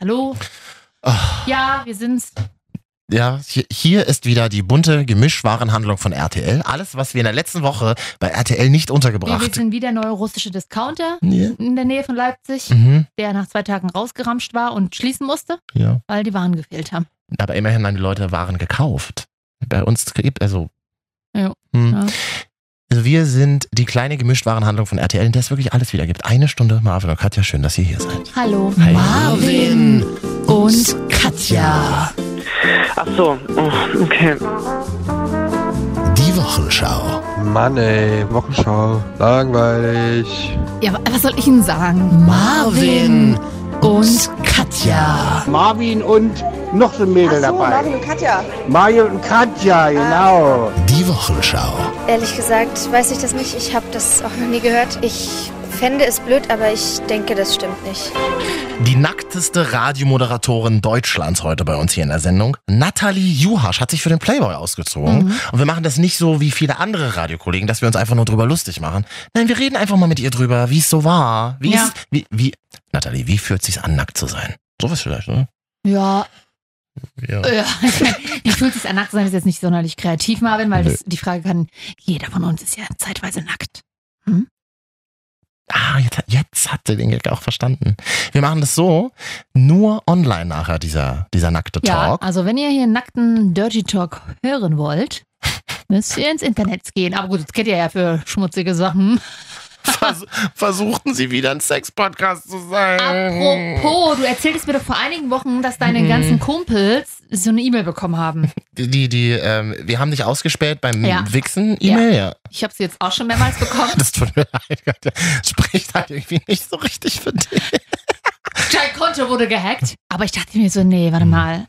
Hallo? Ja, wir sind's. Ja, hier, ist wieder die bunte Gemischwarenhandlung von RTL. Alles, was wir in der letzten Woche bei RTL nicht Wir, wir untergebracht. sind wieder neue russische Discounter in der Nähe von Leipzig, Mhm, der nach zwei Tagen rausgeramscht war und schließen musste, ja. weil die Waren gefehlt haben. Aber immerhin haben die Leute Waren gekauft. Bei uns gibt also. Ja. Hm. Ja. Also wir sind die kleine Gemischtwarenhandlung von RTL, in der es wirklich alles wieder gibt. Eine Stunde Marvin und Katja, schön, dass ihr hier seid. Hallo. Hi. Marvin und Katja. Ach so, oh, okay. Die Wochenschau. Mann ey, Wochenschau, langweilig. Ja, wa- was soll ich Ihnen sagen? Marvin und Katja. Marvin und noch so ein Mädel Ach so, dabei. Marvin und Katja. Mario und Katja, genau. Die Wochenschau. Ehrlich gesagt weiß ich das nicht. Ich habe das auch noch nie gehört. Ich fände es blöd, aber ich denke, das stimmt nicht. Die nackteste Radiomoderatorin Deutschlands heute bei uns hier in der Sendung. Nathalie Juhasch hat sich für den Playboy ausgezogen. Und wir machen das nicht so wie viele andere Radiokollegen, dass wir uns einfach nur drüber lustig machen. Nein, wir reden einfach mal mit ihr drüber, wie es so war. Wie Ja. ist, wie, wie, Nathalie, wie fühlt sich's an, nackt zu sein? Sowas vielleicht, ne? Ja, Ja. Wie fühlt sich an, nackt zu sein, ist jetzt nicht sonderlich kreativ, Marvin, weil das, die Frage kann, jeder von uns ist ja zeitweise nackt. Ah, jetzt, hat- jetzt hat sie den Gag auch verstanden. Wir machen das so, nur online nachher, dieser, dieser nackte Ja, Talk. also wenn ihr hier nackten Dirty Talk hören wollt, müsst ihr ins Internet gehen. Aber gut, das kennt ihr ja für schmutzige Sachen. Vers versuchten sie wieder ein Sex-Podcast zu sein. Apropos, du erzähltest mir doch vor einigen Wochen, dass deine Mhm. ganzen Kumpels so eine E-Mail bekommen haben. Die, die, ähm, wir haben dich ausgespäht beim Ja. Wichsen-E-Mail, ja. Ich habe sie jetzt auch schon mehrmals bekommen. Das tut mir leid, Katja. Spricht halt irgendwie nicht so richtig für dich. Dein Konto wurde gehackt. Aber ich dachte mir so, nee, Hm. warte mal.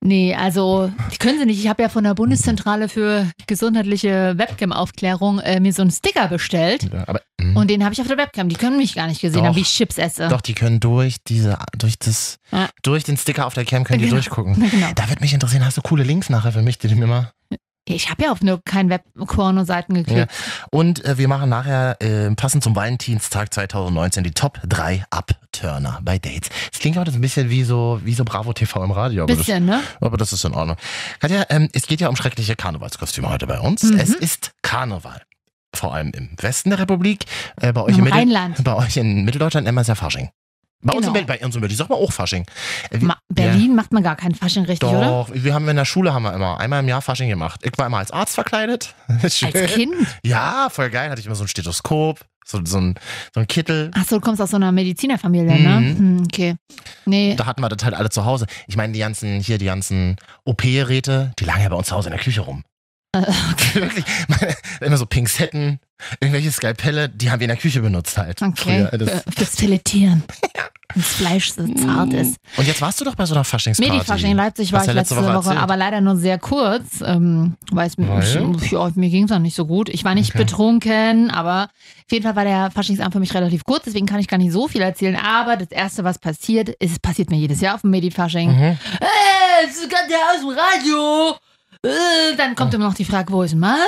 Nee, also, die können sie nicht. Ich habe ja von der Bundeszentrale für gesundheitliche Webcam-Aufklärung äh, mir so einen Sticker bestellt. Ja, aber, mm, Und den habe ich auf der Webcam. Die können mich gar nicht gesehen Doch. haben, wie ich Chips esse. doch, die können durch diese, durch das, Ja. durch den Sticker auf der Cam können die Genau. durchgucken. Na, genau. Da wird mich interessieren, hast du coole Links nachher für mich, die du mir mal. Ich habe ja auf nur keinen Web-Porno-Seiten geklickt. Und äh, wir machen nachher, äh, passend zum Valentinstag 2019, die Top 3 Upturner bei Dates. Das klingt heute so ein bisschen wie so, wie so Bravo TV im Radio. Aber das, Bisschen, ne? aber das ist in Ordnung. Katja, ähm, es geht ja um schreckliche Karnevalskostüme heute bei uns. Mhm. Es ist Karneval. Vor allem im Westen der Republik. Äh, bei euch Im im Mittel, Rheinland. Bei euch in Mitteldeutschland es ja Fasching. Bei uns in Genau. Berlin, bei uns in Berlin, sag mal auch Fasching. Äh, Ma Berlin macht man gar keinen Fasching richtig, oder? Doch, wir haben in der Schule haben wir immer einmal im Jahr Fasching gemacht. Ich war immer als Arzt verkleidet. Als Kind? Ja, voll geil. Hatte ich immer so ein Stethoskop, so, so, ein, so ein Kittel. Achso, du kommst aus so einer Medizinerfamilie, ne? Mhm. Hm, okay. Nee. Da hatten wir das halt alle zu Hause. Ich meine, die ganzen, hier die ganzen OP-Geräte, die lagen ja bei uns zu Hause in der Küche rum. Äh, Wirklich, immer so Pinzetten, irgendwelche Skalpelle, die haben wir in der Küche benutzt halt. Okay. Früher. Das, Für, fürs Filetieren. Wenn das Fleisch so zart ist. und jetzt warst du doch bei so einer Faschingsparty. Medifasching in Leipzig war ich letzte, Woche, Woche aber leider nur sehr kurz, ähm, weil es mir, mir ging es auch nicht so gut. Ich war nicht Okay. betrunken, aber auf jeden Fall war der Faschingsabend für mich relativ kurz, deswegen kann ich gar nicht so viel erzählen. Aber das Erste, was passiert, ist, es passiert mir jedes Jahr auf dem Medifasching. Mhm. Äh, es ist gerade der aus dem Radio. Äh, dann kommt immer noch die Frage, wo ist Marvin?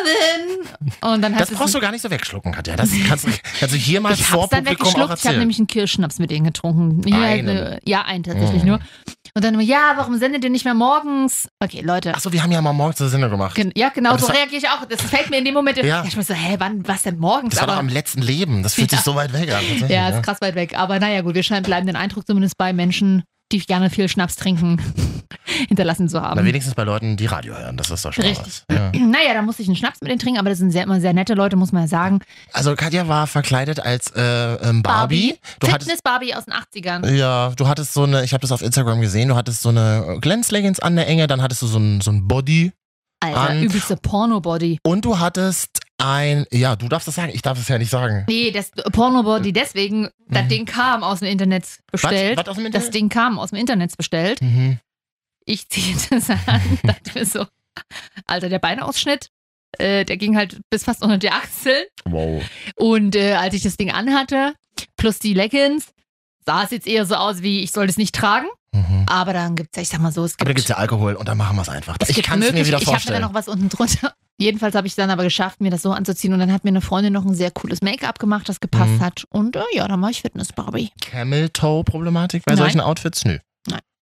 Und dann Das brauchst du gar nicht so wegschlucken, Katja. Das kannst, du- kannst du hier mal ich vor hab's dann weggeschluckt. Ich habe nämlich einen Kirschschnaps mit denen getrunken. Einen? äh, ja, einen tatsächlich Mhm. nur. Und dann immer, ja, warum sendet ihr nicht mehr morgens? Okay, Leute. Achso, wir haben ja mal morgens eine Sendung gemacht. Gen ja, genau, so reagiere ich auch. Das fällt mir in dem Moment. Ja. Ja. Ich muss so, hä, wann, was denn morgens? Das war doch Aber, am letzten Leben. Das fühlt sich Ja. so weit weg an. ja, ist krass weit weg. Aber naja, gut, wir scheinen bleibenden Eindruck zumindest bei Menschen, die gerne viel Schnaps trinken, hinterlassen zu haben. Na, wenigstens bei Leuten, die Radio hören. Das ist doch schon Richtig. was. Ja. Naja, da musste ich einen Schnaps mit denen trinken, aber das sind sehr, immer sehr nette Leute, muss man ja sagen. Also Katja war verkleidet als äh, ähm, Barbie. Du hattest Fitness-Barbie aus den 80ern. ja, du hattest so eine, ich habe das auf Instagram gesehen, du hattest so eine Glänzleggings an der Enge, dann hattest du so ein, so ein Body Alter, an- übelste Porno-Body. und du hattest ein, ja, du darfst das sagen, ich darf es ja nicht sagen. Nee, das Pornobody deswegen, das Ding kam aus dem Internet bestellt. Mhm. Was aus dem Das Internet? Ding kam aus dem Internet bestellt. Mhm. Ich ziehe das an, dachte mir so, Alter, der Beinausschnitt, äh, der ging halt bis fast unter die Achseln. Wow. Und äh, als ich das Ding anhatte, plus die Leggings, sah es jetzt eher so aus wie, ich soll das nicht tragen. Mhm. Aber dann gibt's ja, ich sag mal so, es Aber da gibt, gibt's ja Alkohol und dann machen wir es einfach. es ich gibt kann es mir wieder Ich habe vorstellen. dann noch was unten drunter. Jedenfalls habe ich dann aber geschafft, mir das so anzuziehen. Und dann hat mir eine Freundin noch ein sehr cooles Make-up gemacht, das gepasst Mhm. hat. Und äh, ja, dann war ich Fitness-Barbie. Camel-Toe-Problematik bei Nein. solchen Outfits? Nö.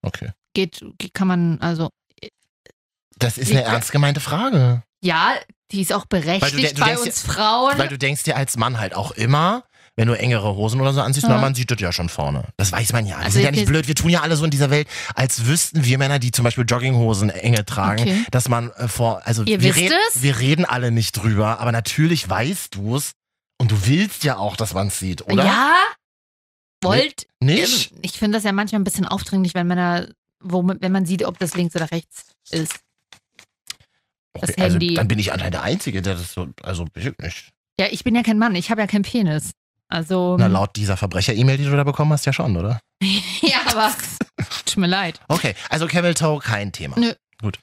Okay. Geht, kann man, also, Das ist eine ernst gemeinte Frage. ja, die ist auch du berechtigt de- du bei uns Frauen. Weil du denkst dir als Mann halt auch immer, wenn du engere Hosen oder so anziehst, Ja. na, man sieht das ja schon vorne. Das weiß man ja. Wir Also sind ja nicht blöd. Wir tun ja alle so in dieser Welt, als wüssten wir Männer, die zum Beispiel Jogginghosen enge tragen, Okay. dass man äh, vor, also Ihr wir, es? wir reden alle nicht drüber, aber natürlich weißt du es und du willst ja auch, dass man es sieht, oder? Ja? Wollt? Nicht? Ich finde das ja manchmal ein bisschen aufdringlich, wenn Männer, wo, wenn man sieht, ob das links oder rechts ist. das Okay, also, Handy. dann bin ich anscheinend der Einzige, der das so, also nicht. Ja, ich bin ja kein Mann, ich habe ja keinen Penis. Also, Na, laut dieser Verbrecher-E-Mail, die du da bekommen hast, ja schon, oder? ja, aber tut mir leid. Okay, also Camel Toe kein Thema. Nö. Gut.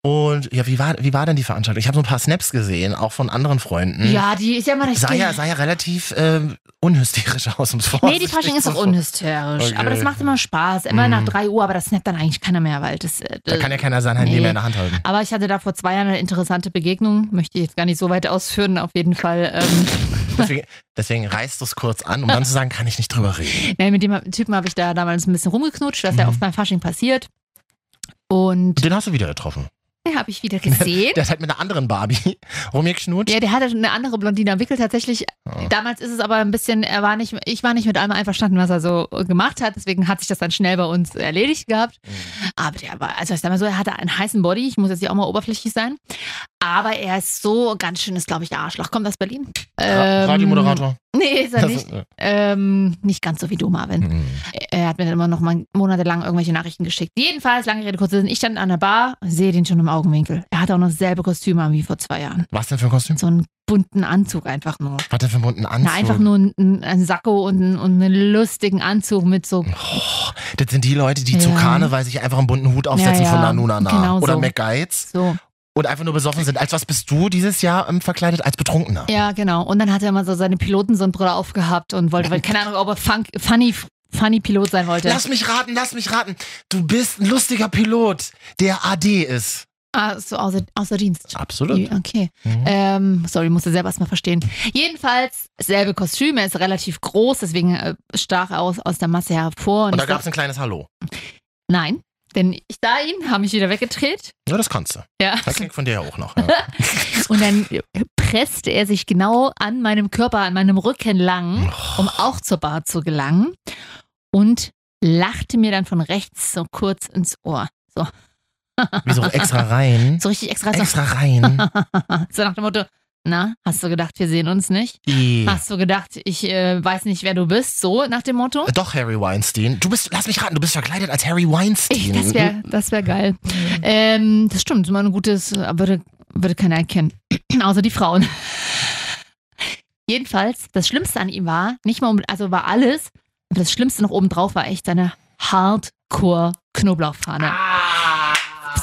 Und ja, wie war, wie war denn die Veranstaltung? Ich habe so ein paar Snaps gesehen, auch von anderen Freunden. Ja, die ist ja immer recht. Sah ja, sah ja relativ ähm, unhysterisch aus, um es Nee, die Fasching ist auch unhysterisch. Okay. Aber das macht immer Spaß. Immer Mhm. nach 3 Uhr, aber das snappt dann eigentlich keiner mehr, weil das. Äh, Da kann ja keiner sein Handy Nee. mehr in der Hand halten. aber ich hatte da vor zwei Jahren eine interessante Begegnung. Möchte ich jetzt gar nicht so weit ausführen. Auf jeden Fall. Ähm, Deswegen, deswegen reißt du es kurz an, um dann zu sagen, kann ich nicht drüber reden. nee, mit dem Typen habe ich da damals ein bisschen rumgeknutscht, was ja Mhm. oft beim Fasching passiert. Und Den hast du wieder getroffen. den habe ich wieder gesehen. Der ist halt mit einer anderen Barbie rumgeknutscht. Ja, der hatte eine andere Blondine entwickelt. Tatsächlich, Oh. damals ist es aber ein bisschen, er war nicht, ich war nicht mit allem einverstanden, was er so gemacht hat. Deswegen hat sich das dann schnell bei uns erledigt gehabt. Mhm. Aber der war, also ich sag mal so, er hatte einen heißen Body. Ich muss jetzt hier auch mal oberflächlich sein. Aber er ist so ganz schön, ist glaube ich der Arschloch. Kommt aus Berlin? Ra- Radiomoderator. Nee, ist er Das nicht. ist, äh, Ähm, nicht ganz so wie du, Marvin. mhm. Er hat mir dann immer noch mal monatelang irgendwelche Nachrichten geschickt. Jedenfalls, lange Rede, kurzer Sinn, ich stand an der Bar, sehe den schon im Augenwinkel. Er hatte auch noch dasselbe Kostüm an wie vor zwei Jahren. Was denn für ein Kostüm? So einen bunten Anzug einfach nur. Was denn für einen bunten Anzug? Na, einfach nur ein, ein, ein Sakko und, ein, und einen lustigen Anzug mit so. Oh, das sind die Leute, die zu Ja. Karneval sich einfach einen bunten Hut aufsetzen Ja, von ja, Nanunana genau oder so. McGuides so. Und einfach nur besoffen sind. Als was bist du dieses Jahr ähm, verkleidet? Als Betrunkener. Ja, genau. Und dann hat er immer so seine Pilotensonnenbrille aufgehabt und wollte, weil- keine Ahnung, ob er funk, funny, funny Pilot sein wollte. Lass mich raten, lass mich raten. Du bist ein lustiger Pilot, der AD ist. Ah, so außer, außer Dienst. Absolut. Okay. Mhm. Ähm, sorry, musste selber erstmal verstehen. Jedenfalls, selbe Kostüm, er ist relativ groß, deswegen äh, stach er aus, aus der Masse hervor. Und Und da gab es ein kleines Hallo. nein, denn ich sah ihn, habe mich wieder weggedreht. Ja, das kannst du. Ja. Das klingt von dir ja auch noch. Ja. Und dann presste er sich genau an meinem Körper, an meinem Rücken lang, um auch zur Bar zu gelangen. Und lachte mir dann von rechts so kurz ins Ohr. So, Wieso extra rein? so richtig extra. Extra rein. So, so nach dem Motto, na, hast du gedacht, wir sehen uns nicht? I. Hast du gedacht, ich äh, weiß nicht, wer du bist? So nach dem Motto? Doch, Harry Weinstein. Du bist, lass mich raten, du bist verkleidet als Harry Weinstein. Ich, das wäre das wär geil. Ähm, das stimmt, mal ein gutes, würde, würde keiner erkennen. Außer die Frauen. Jedenfalls, das Schlimmste an ihm war, nicht mal, um, also war alles, aber das Schlimmste noch obendrauf war echt seine Hardcore-Knoblauchfahne.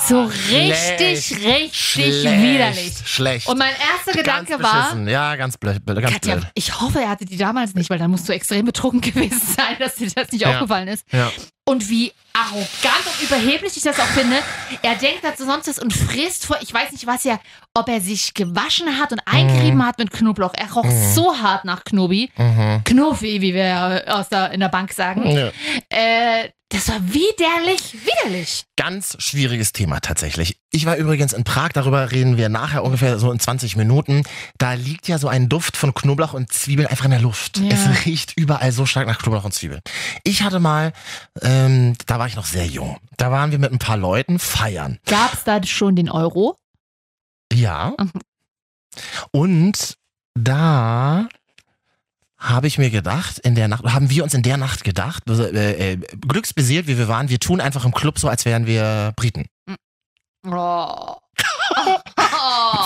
So richtig, schlecht. richtig Schlecht. widerlich. Schlecht. Und mein erster Gedanke ganz war. Ja, ganz blöd. Ganz Katja, blöd. ich hoffe, er hatte die damals nicht, weil dann musst du extrem betrunken gewesen sein, dass dir das nicht Ja. aufgefallen ist. Ja. Und wie arrogant und überheblich ich das auch finde. Er denkt dazu sonst was und frisst vor, ich weiß nicht was ja, ob er sich gewaschen hat und eingerieben hat mit Knoblauch. Er roch Mhm. so hart nach Knobi. Mhm. Knuffi, wie wir aus der, in der Bank sagen. Ja. Äh, das war widerlich, widerlich. Ganz schwieriges Thema tatsächlich. Ich war übrigens in Prag, darüber reden wir nachher ungefähr so in 20 Minuten. Da liegt ja so ein Duft von Knoblauch und Zwiebeln einfach in der Luft. Ja. Es riecht überall so stark nach Knoblauch und Zwiebeln. Ich hatte mal, ähm, da war ich noch sehr jung. Da waren wir mit ein paar Leuten feiern. Gab es da schon den Euro? Ja. Mhm. Und da habe ich mir gedacht, in der Nacht, haben wir uns in der Nacht gedacht, äh, äh, glücksbeseelt wie wir waren, wir tun einfach im Club so, als wären wir Briten. Oh.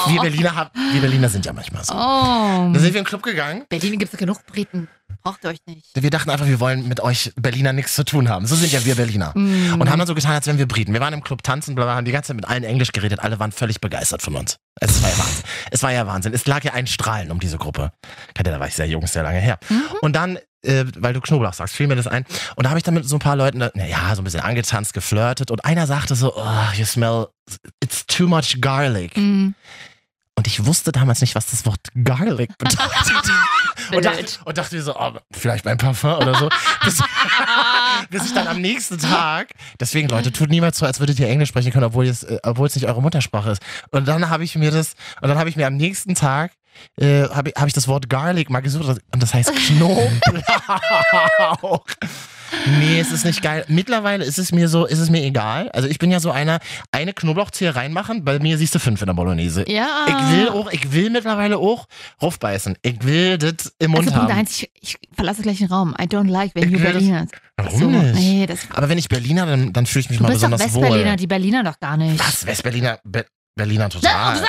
Wir Berliner, haben, wir Berliner sind ja manchmal so. Oh. Da sind wir in den Club gegangen. Berlin gibt es genug Briten. Braucht ihr euch nicht. Wir dachten einfach, wir wollen mit euch Berliner nichts zu tun haben. So sind ja wir Berliner. Mm. Und haben dann so getan, als wären wir Briten. Wir waren im Club tanzen, bla, bla, haben die ganze Zeit mit allen Englisch geredet. Alle waren völlig begeistert von uns. Es war ja Wahnsinn. Es war ja Wahnsinn. Es lag ja ein Strahlen um diese Gruppe. Katja, da war ich sehr jung, sehr lange her. Mhm. Und dann, äh, weil du Knoblauch sagst, fiel mir das ein. Und da habe ich dann mit so ein paar Leuten, naja, so ein bisschen angetanzt, geflirtet. Und einer sagte so, oh, you smell, it's too much garlic. Mm. Und ich wusste damals nicht, was das Wort garlic bedeutet. Und dachte, und dachte mir so, oh, vielleicht mein Parfum oder so. bis, bis ich dann am nächsten Tag, deswegen Leute, tut niemals so, als würdet ihr Englisch sprechen können, obwohl es, äh, obwohl es nicht eure Muttersprache ist. Und dann habe ich mir das, und dann habe ich mir am nächsten Tag äh, habe ich, hab ich das Wort Garlic mal gesucht und das heißt Knoblauch. Nee, es ist nicht geil. Mittlerweile ist es mir so, ist es mir egal. Also ich bin ja so einer, eine Knoblauchzehe reinmachen, bei mir siehst du fünf in der Bolognese. Ja. Ich will auch, ich will mittlerweile auch raufbeißen. Ich will das im Mund Also Punkt haben. eins, ich, ich verlasse gleich den Raum. I don't like, wenn Ich you Berliner. Warum so, nicht? Nee, das, Aber wenn ich Berliner, dann, dann fühle ich mich du mal bist doch besonders Westberliner, wohl. die Berliner doch gar nicht. Was? Westberliner? Be Berliner total.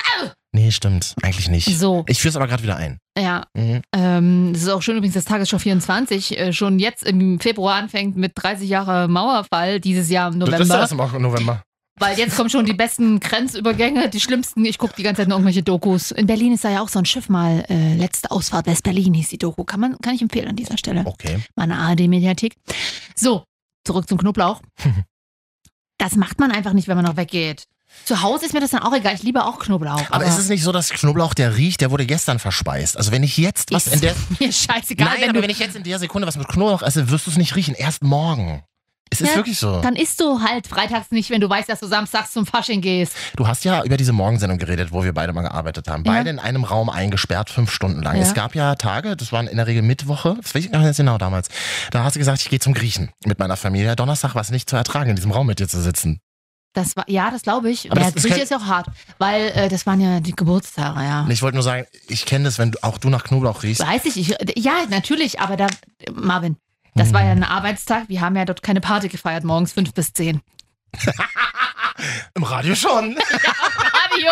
Nee, stimmt. Eigentlich nicht. So, Ich führe es aber gerade wieder ein. ja. Mhm. Ähm, das ist auch schön übrigens, dass Tagesschau 24 äh, schon jetzt im Februar anfängt mit 30 Jahre Mauerfall dieses Jahr im Das ist November. erst im November. Weil jetzt kommen schon die besten Grenzübergänge, die schlimmsten. Ich gucke die ganze Zeit nur irgendwelche Dokus. In Berlin ist da ja auch so ein Schiff mal, äh, letzte Ausfahrt West-Berlin hieß die Doku. Kann, man, kann ich empfehlen an dieser Stelle. Okay. Meine ARD-Mediathek. So, zurück zum Knoblauch. Das macht man einfach nicht, wenn man noch weggeht. Zu Hause ist mir das dann auch egal. Ich liebe auch Knoblauch. Aber ist es nicht so, dass Knoblauch, der riecht, der wurde gestern verspeist? Also wenn ich jetzt was in der... mir scheißegal, Nein, wenn aber wenn ich jetzt in der Sekunde was mit Knoblauch esse, wirst du es nicht riechen. Erst morgen. Es ist Ja, wirklich so. Dann isst du halt freitags nicht, wenn du weißt, dass du samstags zum Fasching gehst. Du hast ja über diese Morgensendung geredet, wo wir beide mal gearbeitet haben. Ja. Beide in einem Raum eingesperrt, fünf Stunden lang. Ja. Es gab ja Tage, das waren in der Regel Mittwoche, das weiß ich gar nicht genau damals. Da hast du gesagt, ich gehe zum Griechen mit meiner Familie. Donnerstag war es nicht zu ertragen, in diesem Raum mit dir zu sitzen. Das war, ja, das glaube ich. Aber Ja, das- das ist ja auch hart, weil äh, das waren ja die Geburtstage, ja. Ich wollte nur sagen, ich kenne das, wenn du, auch du nach Knoblauch riechst. Weiß ich, ich, ja, natürlich, aber da, Marvin, das war ja ein Arbeitstag. Wir haben ja dort keine Party gefeiert, morgens fünf bis zehn. Im Radio schon. Radio!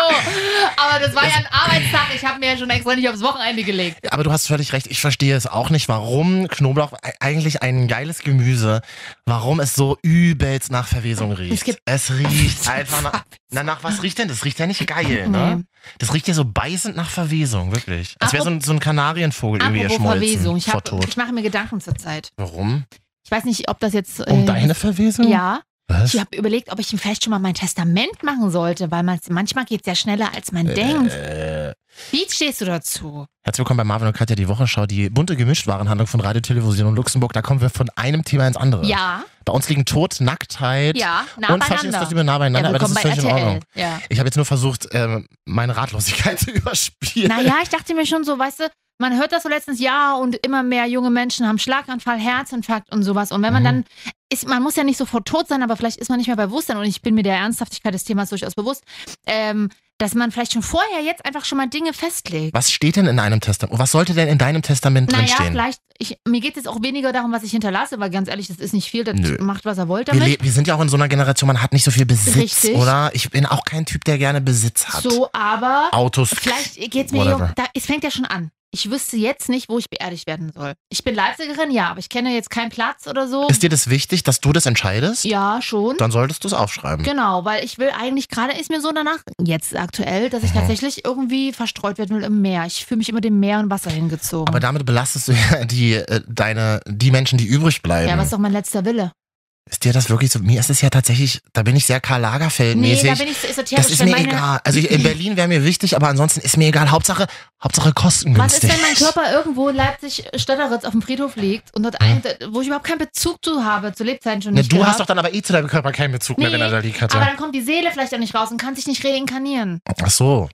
Aber das war ja ein Arbeitstag. Ich habe mir ja schon extra nicht aufs Wochenende gelegt. Aber du hast völlig recht, ich verstehe es auch nicht, warum Knoblauch, e- eigentlich ein geiles Gemüse, warum es so übelst nach Verwesung riecht. Es gibt- es riecht einfach nach, na, nach was riecht denn? Das riecht ja nicht geil, ne? Nee. Das riecht ja so beißend nach Verwesung, wirklich. Als wäre so ein, so ein Kanarienvogel irgendwie erschmolzen Verwesung. Ich, vor hab, ich mache mir Gedanken zurzeit. Warum? Ich weiß nicht, ob das jetzt. Um äh, deine Verwesung? Ja, Was? ich habe überlegt, ob ich vielleicht schon mal mein Testament machen sollte, weil man, manchmal geht es ja schneller, als man denkt. Äh, Wie stehst du dazu? herzlich willkommen bei Marvin und Katja, die Wochenschau, die bunte Gemischtwarenhandlung von Radio, Television und Luxemburg. Da kommen wir von einem Thema ins andere. Ja, Bei uns liegen Tod, Nacktheit ja, nah und beieinander. das nah beieinander, ja, aber das ist bei völlig in RTL. Ordnung. Ja. Ich habe jetzt nur versucht, ähm, meine Ratlosigkeit zu überspielen. Naja, ich dachte mir schon so, weißt du, man hört das so letztens Jahr und immer mehr junge Menschen haben Schlaganfall, Herzinfarkt und sowas. Und wenn man Mhm. dann ist, man muss ja nicht sofort tot sein, aber vielleicht ist man nicht mehr bei Bewusstsein und ich bin mir der Ernsthaftigkeit des Themas durchaus bewusst, ähm, dass man vielleicht schon vorher jetzt einfach schon mal Dinge festlegt. Was steht denn in einem Testament? Was sollte denn in deinem Testament Naja, drinstehen? vielleicht, ich, mir geht es auch weniger darum, was ich hinterlasse, weil ganz ehrlich, das ist nicht viel, das Nö. macht, was er wollte Wir, wir sind ja auch in so einer Generation, man hat nicht so viel Besitz, Richtig. oder? Ich bin auch kein Typ, der gerne Besitz hat. So, aber Autos. vielleicht geht es mir um, da, es fängt ja schon an. Ich wüsste jetzt nicht, wo ich beerdigt werden soll. Ich bin Leipzigerin, ja, aber ich kenne jetzt keinen Platz oder so. Ist dir das wichtig, dass du das entscheidest? Ja, schon. Dann solltest du es aufschreiben. Genau, weil ich will eigentlich, gerade ist mir so danach, jetzt aktuell, dass ich Mhm. tatsächlich irgendwie verstreut werden will im Meer. Ich fühle mich immer dem Meer und Wasser hingezogen. Aber damit belastest du ja die, äh, deine, die Menschen, die übrig bleiben. ja, was ist doch mein letzter Wille? Ist dir das wirklich so? Mir ist es ja tatsächlich, da bin ich sehr Karl Nee, Lagerfeld-mäßig. da bin ich so esoterisch. das ist mir egal. Also in Berlin wäre mir wichtig, aber ansonsten ist mir egal. Hauptsache, Hauptsache Was kostengünstig. ist, wenn mein Körper irgendwo in Leipzig Stötteritz auf dem Friedhof liegt und dort ein, wo ich überhaupt keinen Bezug zu habe, zu Lebzeiten schon Ne, nicht du gehabt. hast doch dann aber eh zu deinem Körper keinen Bezug mehr, Nee, wenn er da liegt, Aber Katja. dann kommt die Seele vielleicht auch nicht raus und kann sich nicht reinkarnieren. Ach so.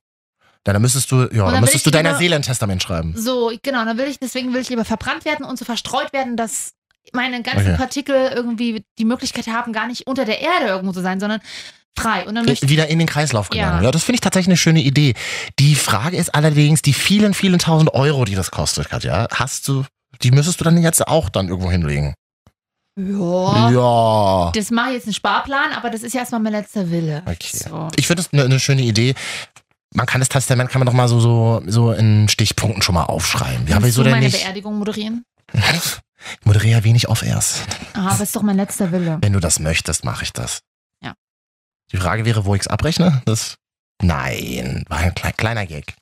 Ja, dann müsstest du, ja, dann dann müsstest du deiner lieber- Seele ein Testament schreiben. So, genau, dann will ich, deswegen will ich lieber verbrannt werden und so verstreut werden, dass meine ganzen Okay. Partikel irgendwie die Möglichkeit haben, gar nicht unter der Erde irgendwo zu sein, sondern frei. Und dann Wieder in den Kreislauf gelangen. Ja. Ja, das finde ich tatsächlich eine schöne Idee. Die Frage ist allerdings, die vielen, vielen tausend Euro, die das kostet, Katja, hast du, die müsstest du dann jetzt auch dann irgendwo hinlegen. ja, Ja. das mache ich jetzt einen Sparplan, aber das ist ja erstmal mein letzter Wille. Okay. So. Ich finde das eine, eine schöne Idee. Man kann das Testament, kann man doch mal so, so, so in Stichpunkten schon mal aufschreiben. Ja, Kannst wieso du denn meine nicht? Beerdigung moderieren? Ich moderiere ja wenig off-airs. Ah, aber ist doch mein letzter Wille. Wenn du das möchtest, mache ich das. Ja. Die Frage wäre, wo ich es abrechne? Das. Nein, war ein klei- kleiner Gag.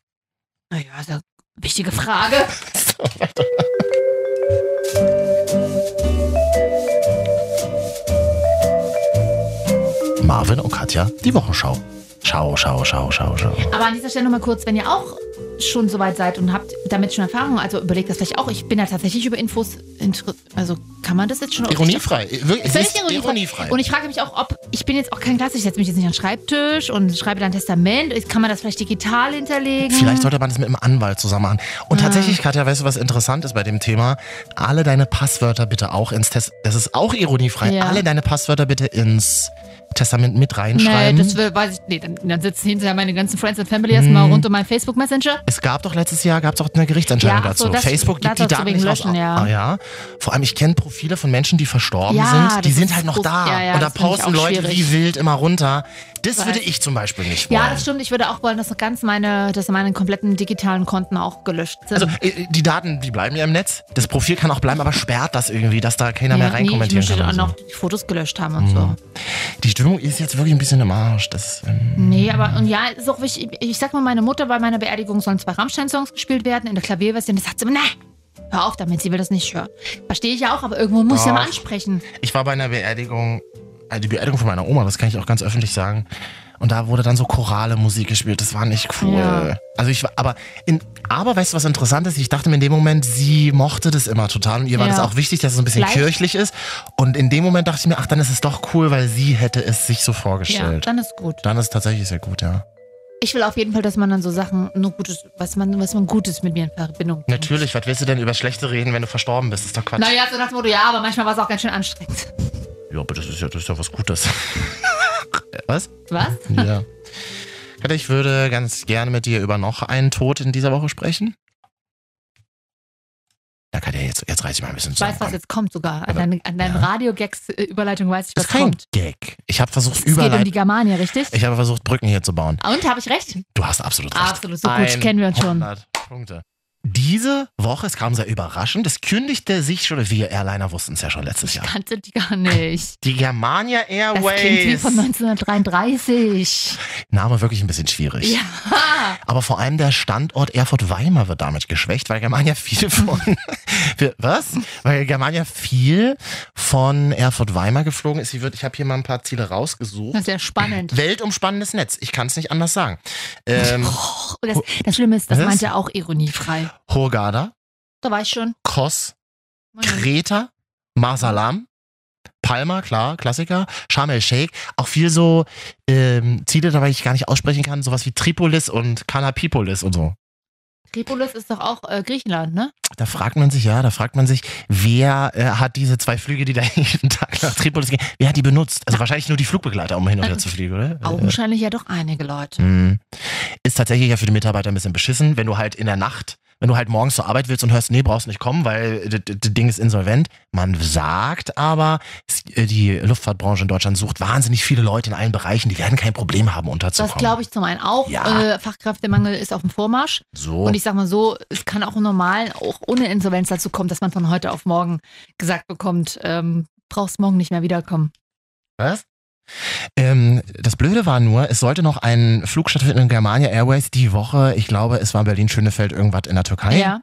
Naja, ist eine wichtige Frage. Marvin und Katja, die Wochenschau. Schau, schau, schau, schau, schau. Aber an dieser Stelle nochmal kurz, wenn ihr auch schon so weit seid und habt damit schon Erfahrung, also überlegt das vielleicht auch. Ich bin ja tatsächlich über Infos, also kann man das jetzt schon Ironiefrei. Wirklich, Völlig ironiefrei. ironiefrei. Und ich frage mich auch, ob, ich bin jetzt auch kein Klassiker, ich setze mich jetzt nicht an den Schreibtisch und schreibe dann Testament. Kann man das vielleicht digital hinterlegen? Vielleicht sollte man das mit einem Anwalt zusammen machen. Und tatsächlich, Katja, weißt du, was interessant ist bei dem Thema? Alle deine Passwörter bitte auch ins Test. Das ist auch ironiefrei. Ja. Alle deine Passwörter bitte ins Testament mit Nee, reinschreiben. das will, weiß ich, nee, dann, dann sitzen hinterher meine ganzen Friends and Family erstmal rund um meinen Facebook Messenger. es gab doch letztes Jahr gab's auch eine Gerichtsentscheidung Ja, so, dazu. das- Facebook gibt die Daten nicht. Löschen, ja. Ah, ja. Vor allem, ich kenne Profile von Menschen, die verstorben Ja, sind. Die sind halt noch da. und da posten Leute schwierig. wie wild immer runter. Das Weiß. würde ich zum Beispiel nicht wollen. Ja, das stimmt. Ich würde auch wollen, dass ganz meine, dass meine kompletten digitalen Konten auch gelöscht sind. Also äh, die Daten, die bleiben ja im Netz. Das Profil kann auch bleiben, aber sperrt das irgendwie, dass da keiner mehr nee, ich reinkommentieren möchte kann. auch und so. noch die Fotos gelöscht haben und so. Die Stimmung ist jetzt wirklich ein bisschen im Arsch. Das, ähm, Nee, aber und ja, ist auch wichtig. Ich sag mal, meine Mutter bei meiner Beerdigung sollen zwei Rammstein-Songs gespielt werden in der Klavierversion. Das sagt sie immer, nee, hör auf damit, sie will das nicht hören. Verstehe ich ja auch, aber irgendwo muss ich ja mal ansprechen. ich war bei einer Beerdigung, äh, die Beerdigung von meiner Oma, das kann ich auch ganz öffentlich sagen. Und da wurde dann so chorale Musik gespielt. Das war nicht cool. Ja. Also ich war, aber in, aber weißt du, was interessant ist? Ich dachte mir in dem Moment, sie mochte das immer total und ihr war Ja. das auch wichtig, dass es ein bisschen Vielleicht- kirchlich ist. Und in dem Moment dachte ich mir, ach, dann ist es doch cool, weil sie hätte es sich so Ja, vorgestellt. dann ist gut. dann ist es tatsächlich sehr gut, ja. Ich will auf jeden Fall, dass man dann so Sachen, nur Gutes, was man, was man Gutes mit mir in Verbindung bringt. Natürlich, was willst du denn über Schlechte reden, wenn du verstorben bist? Das ist doch Quatsch. Naja, so nach dem Motto, ja, aber manchmal war es auch ganz schön anstrengend. Ja, aber das ist ja, das ist ja was Gutes. was? Was? Ja. Katja, ich würde ganz gerne mit dir über noch einen Tod in dieser Woche sprechen. Ja, Katja, jetzt, jetzt reiß ich mal ein bisschen Ich weiß, was jetzt kommt sogar. An, deinen, an deinen ja. Radio-Gags-Überleitung weiß ich, das was ist kein kommt. Gag. Ich habe versucht, Es geht um die Germania, richtig? ich habe versucht, Brücken hier zu bauen. Und, habe ich recht? Du hast absolut recht. Absolut, so gut kennen wir uns schon. 100 Punkte. Diese Woche, es kam sehr überraschend, es kündigte sich schon, wir Airliner wussten es ja schon letztes Jahr. Kannte die gar nicht. Die Germania Das klingt wie Airways. von 1933. Name wirklich ein bisschen schwierig. Ja. Aber vor allem der Standort Erfurt-Weimar wird damit geschwächt, weil Germania viel von. Was? Weil Germania viel von Erfurt-Weimar geflogen ist. Sie wird, ich habe hier mal ein paar Ziele rausgesucht. Das ist ja spannend. Weltumspannendes Netz. Ich kann es nicht anders sagen. Ähm, Und das, das Schlimme ist, das meint er auch ironiefrei. Hurghada, Da war ich schon. Kos, Kreta, Marsalam, Palma, klar, Klassiker, Sharm el-Sheikh, auch viel so ähm, Ziele, dabei ich gar nicht aussprechen kann, sowas wie Tripolis und Kanapipolis und so. Tripolis ist doch auch äh, Griechenland, ne? Da fragt man sich, ja, da fragt man sich, wer äh, hat diese zwei Flüge, die da jeden Tag nach Tripolis gehen, wer hat die benutzt? Also wahrscheinlich nur die Flugbegleiter, um hin und her zu fliegen, oder? Äh, Augenscheinlich ja doch einige Leute. mh. Ist tatsächlich ja für die Mitarbeiter ein bisschen beschissen, wenn du halt in der Nacht, wenn du halt morgens zur Arbeit willst und hörst, nee, brauchst nicht kommen, weil das Ding ist insolvent. Man sagt aber, äh, die Luftfahrtbranche in Deutschland sucht wahnsinnig viele Leute in allen Bereichen, die werden kein Problem haben, unterzukommen. Das glaube ich zum einen auch. Ja. Äh, Fachkräftemangel ist auf dem Vormarsch. So. Und ich sag mal so, es kann auch im Normalen, auch ohne Insolvenz dazu kommen, dass man von heute auf morgen gesagt bekommt, ähm, brauchst morgen nicht mehr wiederkommen. Was? Ähm, das Blöde war nur, es sollte noch ein Flug stattfinden in Germania Airways die Woche. Ich glaube, es war Berlin-Schönefeld irgendwas in der Türkei. Ja.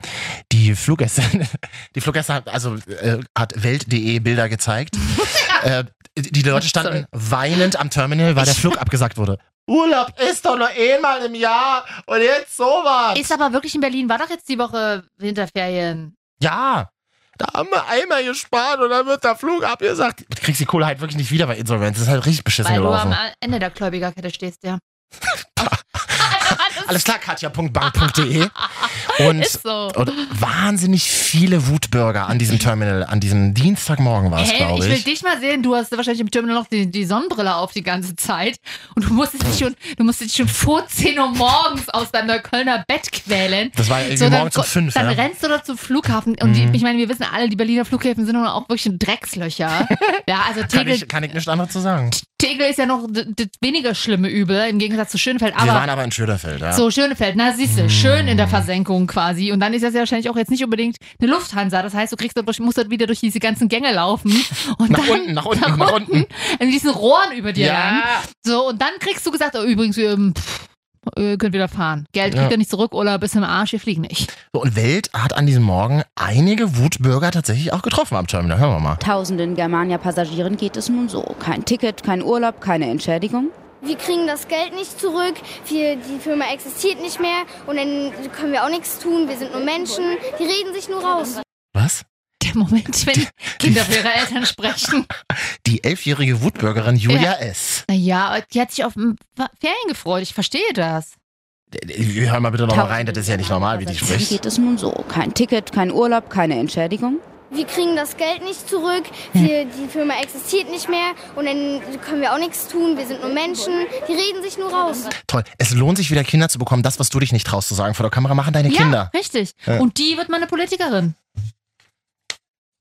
Die Fluggäste, die Fluggäste hat, also äh, hat Welt.de Bilder gezeigt. äh, die Leute standen weinend am Terminal, weil der Flug abgesagt wurde. Urlaub ist doch nur einmal im Jahr und jetzt sowas. Ist aber wirklich in Berlin, war doch jetzt die Woche Winterferien. Ja. Da haben wir einmal gespart und dann wird der Flug abgesagt. Du kriegst die Kohle halt wirklich nicht wieder bei Insolvenz. Das ist halt richtig beschissen Weil du gelaufen. am Ende der Gläubigerkette stehst, ja. Alles klar, katja.bank.de. Und, so. und wahnsinnig viele Wutbürger an diesem Terminal, an diesem Dienstagmorgen war es, Hey, glaube ich will ich. dich mal sehen. Du hast wahrscheinlich im Terminal noch die, die Sonnenbrille auf die ganze Zeit. Und du musstest dich schon, du musstest dich schon vor 10 Uhr morgens aus deinem Neuköllner Bett quälen. Das war irgendwie So, morgens um fünf, dann ja. rennst du dort zum Flughafen. Und die, Mhm. ich meine, wir wissen alle, die Berliner Flughäfen sind auch wirklich Dreckslöcher. ja, also Kann Tegel, ich, kann ich nichts anderes zu sagen. Tegel ist ja noch das weniger schlimme Übel im Gegensatz zu Schönefeld. Wir Aber waren aber in Schöderfeld, ja. so, Schönefeld, na siehst du, schön in der Versenkung quasi. Und dann ist das ja wahrscheinlich auch jetzt nicht unbedingt eine Lufthansa. Das heißt, du kriegst musst dort wieder durch diese ganzen Gänge laufen. Und Nach dann, unten, nach unten, nach unten. In diesen Rohren über dir lang. ja. So, und dann kriegst du gesagt, oh, übrigens, ähm, pff, ihr könnt wieder fahren. Geld kriegt Ja. ihr nicht zurück, Urlaub ist im Arsch, wir fliegen nicht. So, und Welt hat an diesem Morgen einige Wutbürger tatsächlich auch getroffen am Terminal. Hören wir mal. Tausenden Germania-Passagieren geht es nun so. Kein Ticket, kein Urlaub, keine Entschädigung. wir kriegen das Geld nicht zurück, wir, die Firma existiert nicht mehr und dann können wir auch nichts tun, wir sind nur Menschen, die reden sich nur raus. Was? Der Moment, wenn Kinder für ihre Eltern sprechen. Die elfjährige Wutbürgerin Julia S. Naja, die hat sich auf m, Ferien gefreut. Ich verstehe das. Hör mal bitte nochmal rein, das ist ja nicht normal, wie die Wie spricht. geht es nun so? Kein Ticket, kein Urlaub, keine Entschädigung? Wir kriegen das Geld nicht zurück, wir, die Firma existiert nicht mehr und dann können wir auch nichts tun, wir sind nur Menschen, die reden sich nur raus. Toll. Es lohnt sich wieder Kinder zu bekommen. Das, was du dich nicht traust zu sagen vor der Kamera, machen deine ja, Kinder. richtig. Ja. Und die wird mal eine Politikerin.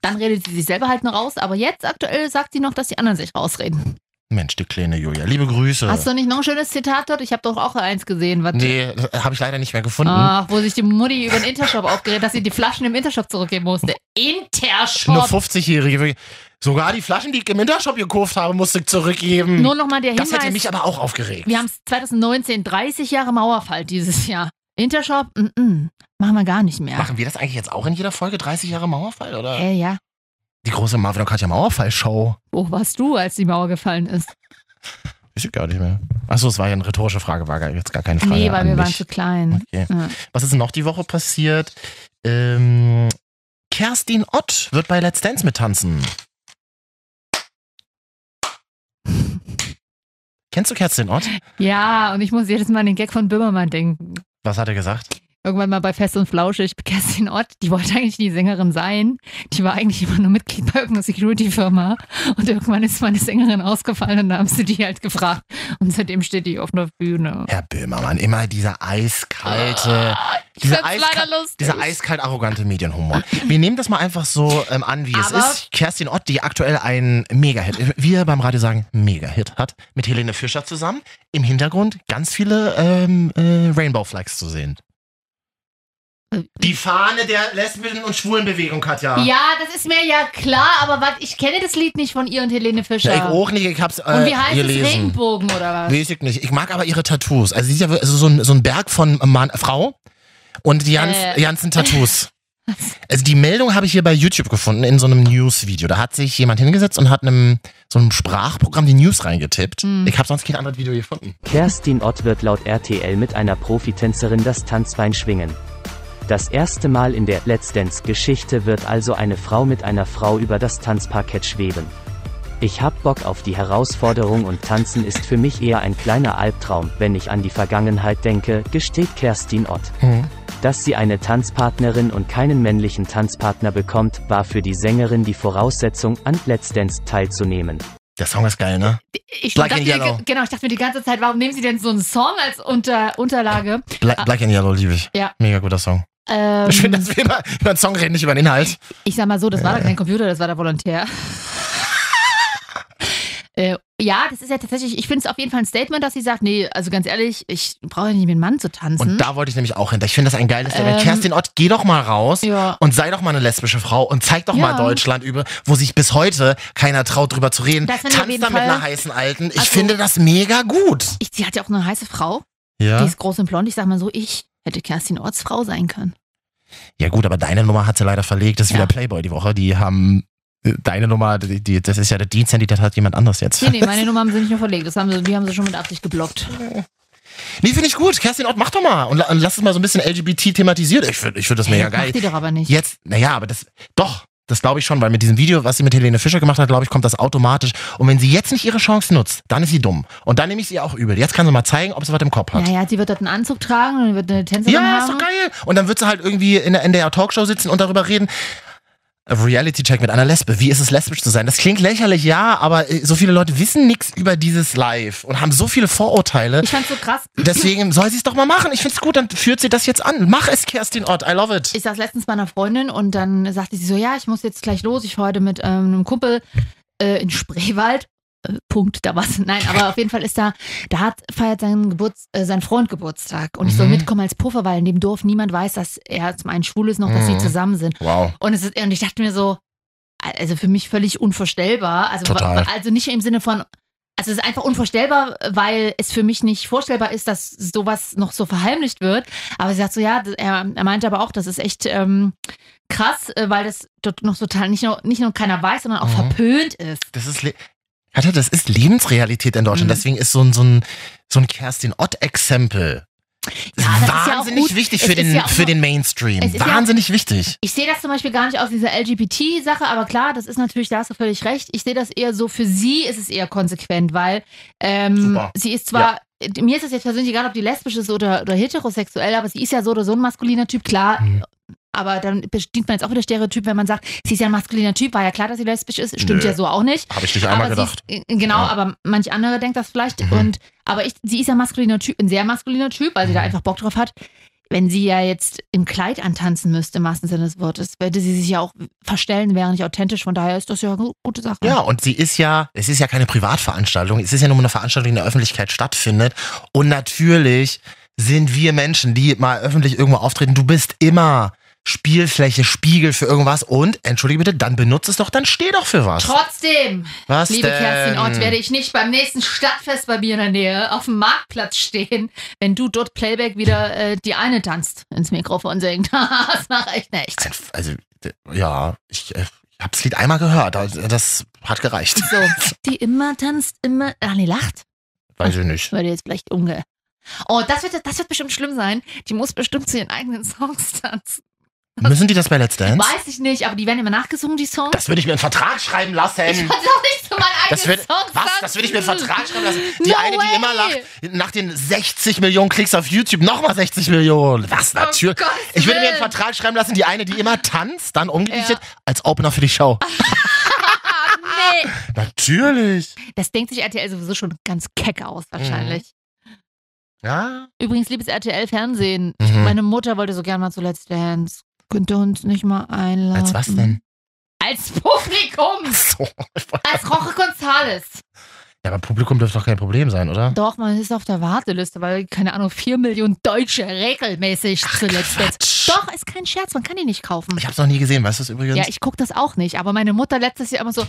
Dann redet sie sich selber halt nur raus, aber jetzt aktuell sagt sie noch, dass die anderen sich rausreden. Mensch, die kleine Julia. Liebe Grüße. Hast du nicht noch ein schönes Zitat dort? Ich habe doch auch eins gesehen. Was Nee, habe ich leider nicht mehr gefunden. Ach, wo sich die Mutti über den Intershop aufgeregt, dass sie die Flaschen im Intershop zurückgeben musste. Nur Intershop! 50-Jährige. Sogar die Flaschen, die ich im Intershop gekauft habe, musste ich zurückgeben. Nur nochmal der das Hinweis. hätte mich aber auch aufgeregt. wir haben 2019 30 Jahre Mauerfall dieses Jahr. Intershop, mm -mm, machen wir gar nicht mehr. Machen wir das eigentlich jetzt auch in jeder Folge? 30 Jahre Mauerfall? Oder? Äh, ja. Die große Marvin und Katja Mauerfall-Show. Wo warst du, als die Mauer gefallen ist? Ich gar nicht mehr. Achso, es war ja eine rhetorische Frage, war gar- jetzt gar keine Frage. nee, weil wir waren mich. zu klein. Okay. Ja. Was ist noch die Woche passiert? Ähm, Kerstin Ott wird bei Let's Dance mittanzen. Kennst du Kerstin Ott? Ja, und ich muss jedes Mal an den Gag von Böhmermann denken. Was hat er gesagt? Irgendwann mal bei Fest und Flauschig, Kerstin Ott, die wollte eigentlich die Sängerin sein. Die war eigentlich immer nur Mitglied bei irgendeiner Security-Firma. Und irgendwann ist meine Sängerin ausgefallen und da haben sie die halt gefragt. Und seitdem steht die auf einer Bühne. Herr Böhmermann, immer dieser eiskalte, dieser, find's leider eiskal dieser eiskalt arrogante Medienhumor. Wir nehmen das mal einfach so ähm, an, wie es Aber- ist. Kerstin Ott, die aktuell einen Mega-Hit, wir beim Radio sagen Mega-Hit hat, mit Helene Fischer zusammen. Im Hintergrund ganz viele ähm, äh, Rainbow Flags zu sehen. Die Fahne der lesbischen und schwulen Bewegung, Katja. Ja, das ist mir ja klar, aber was, ich kenne das Lied nicht von ihr und Helene Fischer. Ja, ich auch nicht, ich hab's äh, und wie heißt gelesen. es? Regenbogen oder was? Weiß ich nicht. Ich mag aber ihre Tattoos. Also sie ist ja also so, ein, so ein Berg von Mann, Frau und die ganz, Äh. ganzen Tattoos. Also die Meldung habe ich hier bei YouTube gefunden in so einem News-Video. Da hat sich jemand hingesetzt und hat einem so einem Sprachprogramm die News reingetippt. Hm. Ich habe sonst kein anderes Video gefunden. Kerstin Ott wird laut RTL mit einer Profitänzerin das Tanzbein schwingen. Das erste Mal in der Let's Dance-Geschichte wird also eine Frau mit einer Frau über das Tanzparkett schweben. Ich hab Bock auf die Herausforderung und Tanzen ist für mich eher ein kleiner Albtraum, wenn ich an die Vergangenheit denke, gesteht Kerstin Ott. Hm. Dass sie eine Tanzpartnerin und keinen männlichen Tanzpartner bekommt, war für die Sängerin die Voraussetzung, an Let's Dance teilzunehmen. Der Song ist geil, ne? Ich Black dachte mir, Yellow. ge- genau, ich dachte mir die ganze Zeit, warum nehmen sie denn so einen Song als Unter Unterlage? Black, Black and Yellow liebe ich. Ja. Mega guter Song. Ähm, Ich finde, dass wir über, über den Song reden, nicht über den Inhalt. Ich sag mal so, das war doch kein Computer, das war der Volontär. äh, ja, das ist ja tatsächlich, ich finde es auf jeden Fall ein Statement, dass sie sagt, nee, also ganz ehrlich, ich brauche ja nicht mit einem Mann zu tanzen. Und da wollte ich nämlich auch hin. Ich finde das ein geiles Statement. Ähm, Kerstin Ott, geh doch mal raus ja. und sei doch mal eine lesbische Frau und zeig doch mal Ja. Deutschland über, wo sich bis heute keiner traut, drüber zu reden. Tanz da mit einer heißen Alten. Ich Also- finde das mega gut. Ich, sie hat ja auch eine heiße Frau, Ja. die ist groß und blond. Ich sag mal so, ich hätte Kerstin Orts Frau sein können. Ja gut, aber deine Nummer hat sie leider verlegt. Das ist Ja. wieder Playboy die Woche. Die haben äh, deine Nummer, die, die, das ist ja der Dienst, die das hat jemand anders jetzt. Nee, nee, meine Nummer haben sie nicht nur verlegt. Das haben sie, die haben sie schon mit Absicht geblockt. Nee, finde ich gut. Kerstin Ott, mach doch mal. Und, und lass es mal so ein bisschen LGBT thematisiert. Ich finde ich find das mega Hey, geil. Macht die doch aber nicht. Jetzt, naja, aber das, doch, das glaube ich schon, weil mit diesem Video, was sie mit Helene Fischer gemacht hat, glaube ich, kommt das automatisch. Und wenn sie jetzt nicht ihre Chance nutzt, dann ist sie dumm. Und dann nehme ich sie auch übel. Jetzt kann sie mal zeigen, ob sie was im Kopf hat. Naja, sie wird dort einen Anzug tragen und wird eine Tänzerin Ja, haben. ist doch geil. Und dann wird sie halt irgendwie in der, in der Talkshow sitzen und darüber reden. Reality-Check mit einer Lesbe. Wie ist es, lesbisch zu sein? Das klingt lächerlich, ja, aber äh, so viele Leute wissen nichts über dieses Live und haben so viele Vorurteile. Ich fand's so krass. Deswegen soll sie es doch mal machen. Ich find's gut, dann führt sie das jetzt an. Mach es, Kerstin Ott. I love it. Ich saß letztens bei einer Freundin und dann sagte sie so, ja, ich muss jetzt gleich los. Ich fahre heute mit ähm, einem Kumpel äh, in Spreewald. Äh, Punkt, da war's. Nein, aber auf jeden Fall ist da, da hat, feiert sein, Geburts, äh, sein Freund Geburtstag. Und ich soll Mhm. mitkommen als Puffer, weil in dem Dorf niemand weiß, dass er zum einen schwul ist, noch, dass sie Mhm. zusammen sind. Wow. Und, es ist, und ich dachte mir so, also für mich völlig unvorstellbar. Also, Total. also nicht im Sinne von, also es ist einfach unvorstellbar, weil es für mich nicht vorstellbar ist, dass sowas noch so verheimlicht wird. Aber sie sagt so, ja, er, er meinte aber auch, das ist echt ähm, krass, äh, weil das dort noch total nicht nur, nicht nur keiner weiß, sondern auch Mhm. verpönt ist. Das ist. Alter, das ist Lebensrealität in Deutschland. Mhm. Deswegen ist so ein, so ein, so ein Kerstin Ott-Exempel Ja, das ist ja wahnsinnig wichtig für den, ja für den Mainstream. Ist ja- Wahnsinnig wichtig. Ich sehe das zum Beispiel gar nicht aus dieser LGBT-Sache, aber klar, das ist natürlich, da hast du völlig recht. Ich sehe das eher so, für sie ist es eher konsequent, weil ähm, sie ist zwar, mir ist es jetzt persönlich egal, ob die lesbisch ist oder, oder heterosexuell, aber sie ist ja so oder so ein maskuliner Typ, klar. Mhm. Aber dann bedient man jetzt auch wieder Stereotyp, wenn man sagt, sie ist ja ein maskuliner Typ, war ja klar, dass sie lesbisch ist. Stimmt Nö. ja so auch nicht. Habe ich nicht einmal aber gedacht. Ist, äh, genau, Ja. aber manch andere denkt das vielleicht. Mhm. Und aber ich, sie ist ja maskuliner Typ, ein sehr maskuliner Typ, weil sie Mhm. da einfach Bock drauf hat. Wenn sie ja jetzt im Kleid antanzen müsste, im wahrsten Sinne des Wortes, würde sie sich ja auch verstellen, wäre nicht authentisch. Von daher ist das ja eine gute Sache. Ja, und sie ist ja, es ist ja keine Privatveranstaltung, es ist ja nur eine Veranstaltung, die in der Öffentlichkeit stattfindet. Und natürlich sind wir Menschen, die mal öffentlich irgendwo auftreten, du bist immer Spielfläche, Spiegel für irgendwas und, entschuldige bitte, dann benutze es doch, dann steh doch für was. Trotzdem, Was liebe denn? Kerstin Ott, werde ich nicht beim nächsten Stadtfest bei mir in der Nähe auf dem Marktplatz stehen, wenn du dort Playback wieder äh, die eine tanzt ins Mikrofon singt. das mache ich nicht. Ein- Also, ja, ich, äh, habe das Lied einmal gehört, also das hat gereicht. So, die immer tanzt, immer. Ah, nee, lacht. Weiß ich nicht. Würde jetzt vielleicht umge. Oh, das wird, das wird bestimmt schlimm sein. Die muss bestimmt zu ihren eigenen Songs tanzen. Müssen die das bei Let's Dance? Weiß ich nicht, aber die werden immer nachgesungen, die Songs. Das würde ich mir einen Vertrag schreiben lassen. ich kann doch nicht zu meinen eigenen Das wird, Songs was? Das würde ich mir einen Vertrag schreiben lassen. Die No eine, die way. immer lacht, nach den 60 Millionen Klicks auf YouTube nochmal 60 Millionen. Was? Natürlich. Gottes ich würde mir einen. Vertrag schreiben lassen, die eine, die immer tanzt, dann umgedichtet Ja. als Opener für die Show. Nee. Natürlich. Das denkt sich RTL sowieso schon ganz keck aus, wahrscheinlich. Ja. Übrigens, liebes RTL-Fernsehen. Mhm. Meine Mutter wollte so gerne mal zu Let's Dance. Könnt ihr uns nicht mal einladen? Als was denn? Als Publikum. So. Als Roche Gonzales. Ja, aber Publikum dürfte doch kein Problem sein, oder? Doch, man ist auf der Warteliste, weil, keine Ahnung, vier Millionen Deutsche regelmäßig zu Let's Dance. Quatsch. Doch, ist kein Scherz, man kann die nicht kaufen. Ich hab's noch nie gesehen, weißt du es übrigens? Ja, ich gucke das auch nicht, aber meine Mutter letztes Jahr immer so,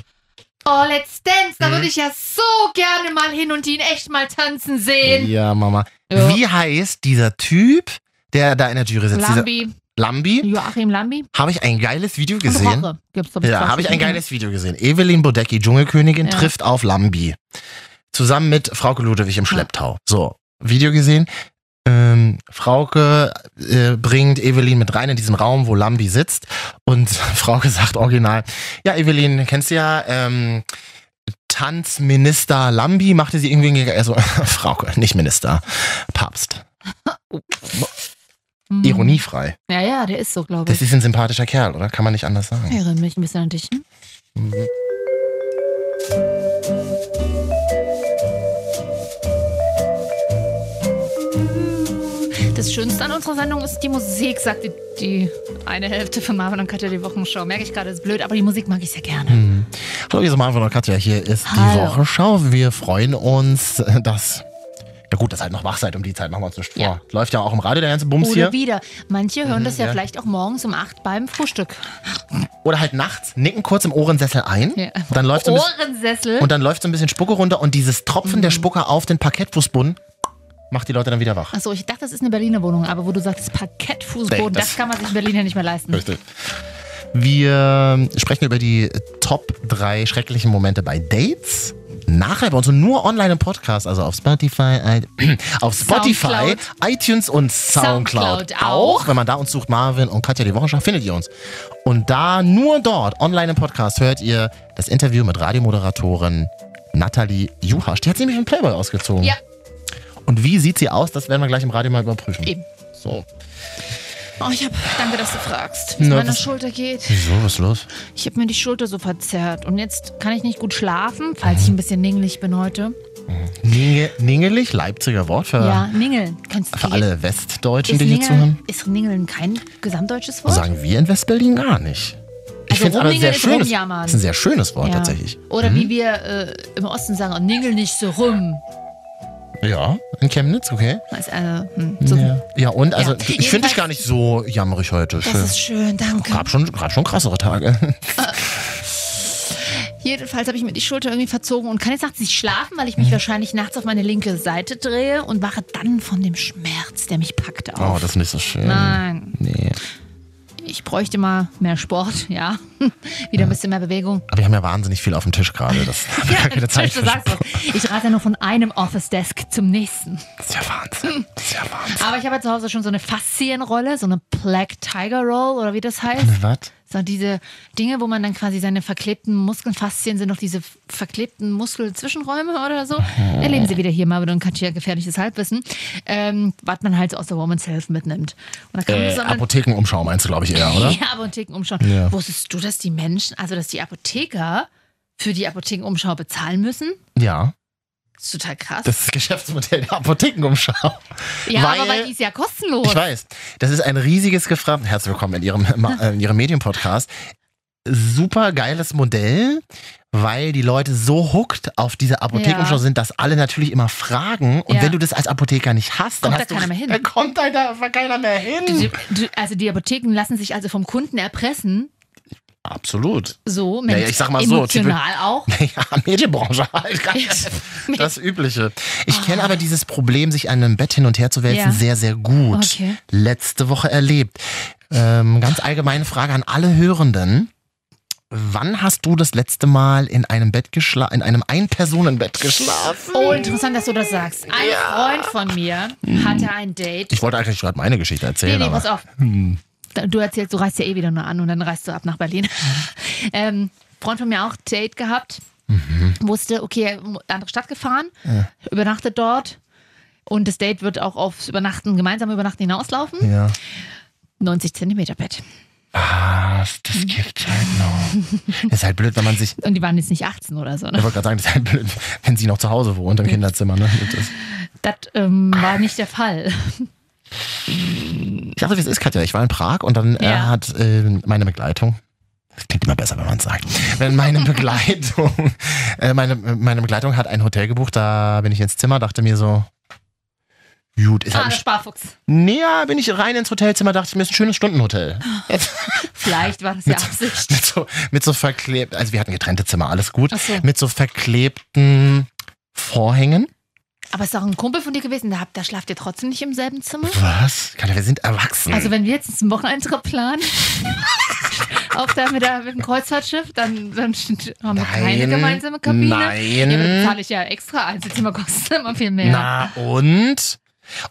oh, Let's Dance, da Mhm. würde ich ja so gerne mal hin und ihn echt mal tanzen sehen. ja, Mama. Ja. Wie heißt dieser Typ, der da in der Jury sitzt? Dieser Lambi, Lambi? Joachim Lambi. Habe ich ein geiles Video gesehen. Roche. Gibt's, Ja, habe ich ein geiles Video gesehen. Evelyn Bodecki, Dschungelkönigin, Ja. trifft auf Lambi. Zusammen mit Frauke Ludwig im Schlepptau. So, Video gesehen. Ähm, Frauke äh, bringt Evelyn mit rein in diesen Raum, wo Lambi sitzt. Und Frauke sagt original, ja, Evelyn, kennst du ja, ähm, Tanzminister Lambi machte sie irgendwie, also Frauke, nicht Minister, Papst. Mhm. Ironiefrei. Ja, ja, der ist so, glaube Das ich. ist ein sympathischer Kerl, oder? Kann man nicht anders Ich sagen. erinnere mich ein bisschen an dich. Hm? Mhm. Das Schönste an unserer Sendung ist die Musik, sagt die, die eine Hälfte von Marvin und Katja die Wochenshow. Merke ich gerade, ist blöd, aber die Musik mag ich sehr gerne. Hm. Hallo, hier ist Marvin und Katja. Hier ist die Hallo. Wochenschau. Wir freuen uns, dass. Ja gut, dass halt noch wach seid um die Zeit, machen wir uns nicht vor. Ja. Läuft ja auch im Radio der ganze Bums Oder hier. wieder. Manche hören Mhm, das ja, ja. vielleicht auch morgens um 8 beim Frühstück. Oder halt nachts, nicken kurz im Ohrensessel ein. Ja. Dann läuft Ohrensessel. und dann läuft so ein bisschen Spucke runter und dieses Tropfen Mhm. der Spucke auf den Parkettfußboden macht die Leute dann wieder wach. Achso, ich dachte, das ist eine Berliner Wohnung, aber wo du sagst, Parkettfußboden, Nee, das, das- kann man sich in Berlin ja nicht mehr leisten. Richtig. Wir sprechen über die Top 3 schrecklichen Momente bei Dates. Nachher bei uns und nur online im Podcast, also auf Spotify, i- auf Spotify, Soundcloud. iTunes und Soundcloud, Soundcloud auch. Wenn man da uns sucht, Marvin und Katja die Wochenschau, findet ihr uns. Und da nur dort online im Podcast hört ihr das Interview mit Radiomoderatorin Nathalie Juhasch. Die hat sich nämlich im Playboy ausgezogen. Ja. Und wie sieht sie aus? Das werden wir gleich im Radio mal überprüfen. Eben. So. Oh, ich hab, danke, dass du fragst, wie es Na, meiner was- Schulter geht. Wieso? Was ist los? Ich habe mir die Schulter so verzerrt und jetzt kann ich nicht gut schlafen, falls ich ein bisschen ningelig bin heute. Ninge, Ningelig, Leipziger Wort für, Ja, ningeln. Kannst für alle Westdeutschen, ist die hier ningeln, zuhören. ist ningeln kein gesamtdeutsches Wort? Sagen wir in Westberlin gar nicht. Ich Also finde es aber ein sehr ist schönes, rumjammern. ist ein sehr schönes Wort Ja. tatsächlich. Oder wie wir äh, im Osten sagen, ningel nicht so rum. Ja, in Chemnitz, okay. Das äh, hm, so. Ja. ja, und also Ja. ich finde dich gar nicht so jammerig heute. Das Schön. ist schön, danke. Gab schon, gab schon krassere Tage. Jedenfalls habe ich mir die Schulter irgendwie verzogen und kann jetzt nachts nicht schlafen, weil ich mich Mhm. wahrscheinlich nachts auf meine linke Seite drehe und wache dann von dem Schmerz, der mich packt Oh, auf. das ist nicht so schön. Nein. Nee. Ich bräuchte mal mehr Sport, ja. Wieder ein bisschen mehr Bewegung. Aber wir haben ja wahnsinnig viel auf dem Tisch gerade. Das wir gar keine Zeit du sagst. Ich rate ja nur von einem Office-Desk zum nächsten. Das ist ja Wahnsinn. Das ist ja Wahnsinn. Aber ich habe ja zu Hause schon so eine Faszienrolle, so eine Black Tiger Roll oder wie das heißt. Was? So diese Dinge, wo man dann quasi seine verklebten Muskeln, Faszien sind noch diese verklebten Muskelzwischenräume oder so. Erleben Sie wieder hier mal ein Katja gefährliches Halbwissen, ähm, was man halt so aus der Woman's Health mitnimmt. Und da kann man Äh, so Apothekenumschau meinst du, glaube ich, eher, oder? Ja, Apotheken umschauen. Ja. Wusstest du, dass die Menschen, also dass die Apotheker für die Apothekenumschau bezahlen müssen? Ja. Das ist total krass. Das ist das Geschäftsmodell der Apothekenumschau. ja, weil- aber weil die ist ja kostenlos. Ich weiß. Das ist ein riesiges Gefragt. Herzlich willkommen in Ihrem, in Ihrem Medienpodcast. Super geiles Modell, weil die Leute so hooked auf diese Apothekenumschau Ja. sind, dass alle natürlich immer fragen. Und Ja. wenn du das als Apotheker nicht hast, dann Kommt hast da du, keiner mehr hin. Dann kommt da, da keiner mehr hin. Also die Apotheken lassen sich also vom Kunden erpressen, Absolut. so mit Naja, ich sag mal so, emotional auch. Ja, Medienbranche halt. Das Übliche. Ich kenne aber dieses Problem, sich an einem Bett hin und her zu wälzen, Ja. sehr, sehr gut. Okay. Letzte Woche erlebt. Ähm, ganz allgemeine Frage an alle Hörenden. Wann hast du das letzte Mal in einem Bett geschlafen, in einem Ein-Personen-Bett geschlafen? Oh, interessant, dass du das sagst. Ein Freund von mir hatte ein Date. Ich wollte eigentlich gerade meine Geschichte Nee, erzählen, nee, aber pass auf. Du erzählst, du reist ja eh wieder nur an und dann reist du ab nach Berlin. ähm, Freund von mir auch Date gehabt. Wusste, okay, andere Stadt gefahren, übernachtet dort. Und das Date wird auch aufs Übernachten, gemeinsam Übernachten hinauslaufen. ja. 90 Zentimeter Bett. Was? Das gibt's halt noch. ist halt blöd, wenn man sich. Und die waren jetzt nicht 18 oder so. Ich Ne? wollte gerade sagen, das ist halt blöd, wenn sie noch zu Hause wohnt im Kinderzimmer. Ne? Das, Das ähm, war nicht der Fall. ich dachte, wie es ist, Katja. Ich war in Prag und dann äh, Ja. hat äh, meine Begleitung. Das klingt immer besser, wenn man es sagt. Wenn meine Begleitung, äh, meine, meine Begleitung hat ein Hotel gebucht, da bin ich ins Zimmer, dachte mir so, gut, ist Ah, halt der ein Sparfuchs. Näher bin ich rein ins Hotelzimmer, dachte ich mir, ist ein schönes Stundenhotel. Vielleicht war das ja Absicht. Mit so, mit so verklebt, also wir hatten getrennte Zimmer, alles gut. So. Mit so verklebten Vorhängen. Aber ist doch ein Kumpel von dir gewesen, da, habt- da schlaft ihr trotzdem nicht im selben Zimmer? Was? Katja, wir sind erwachsen. Also wenn wir jetzt einen Wocheneintrip planen, auch da mit, der, mit dem Kreuzfahrtschiff, dann, dann haben wir keine Nein, gemeinsame Kabine. nein. Ja, dann zahle ich ja extra. Einzelzimmer kostet immer viel mehr. Na und?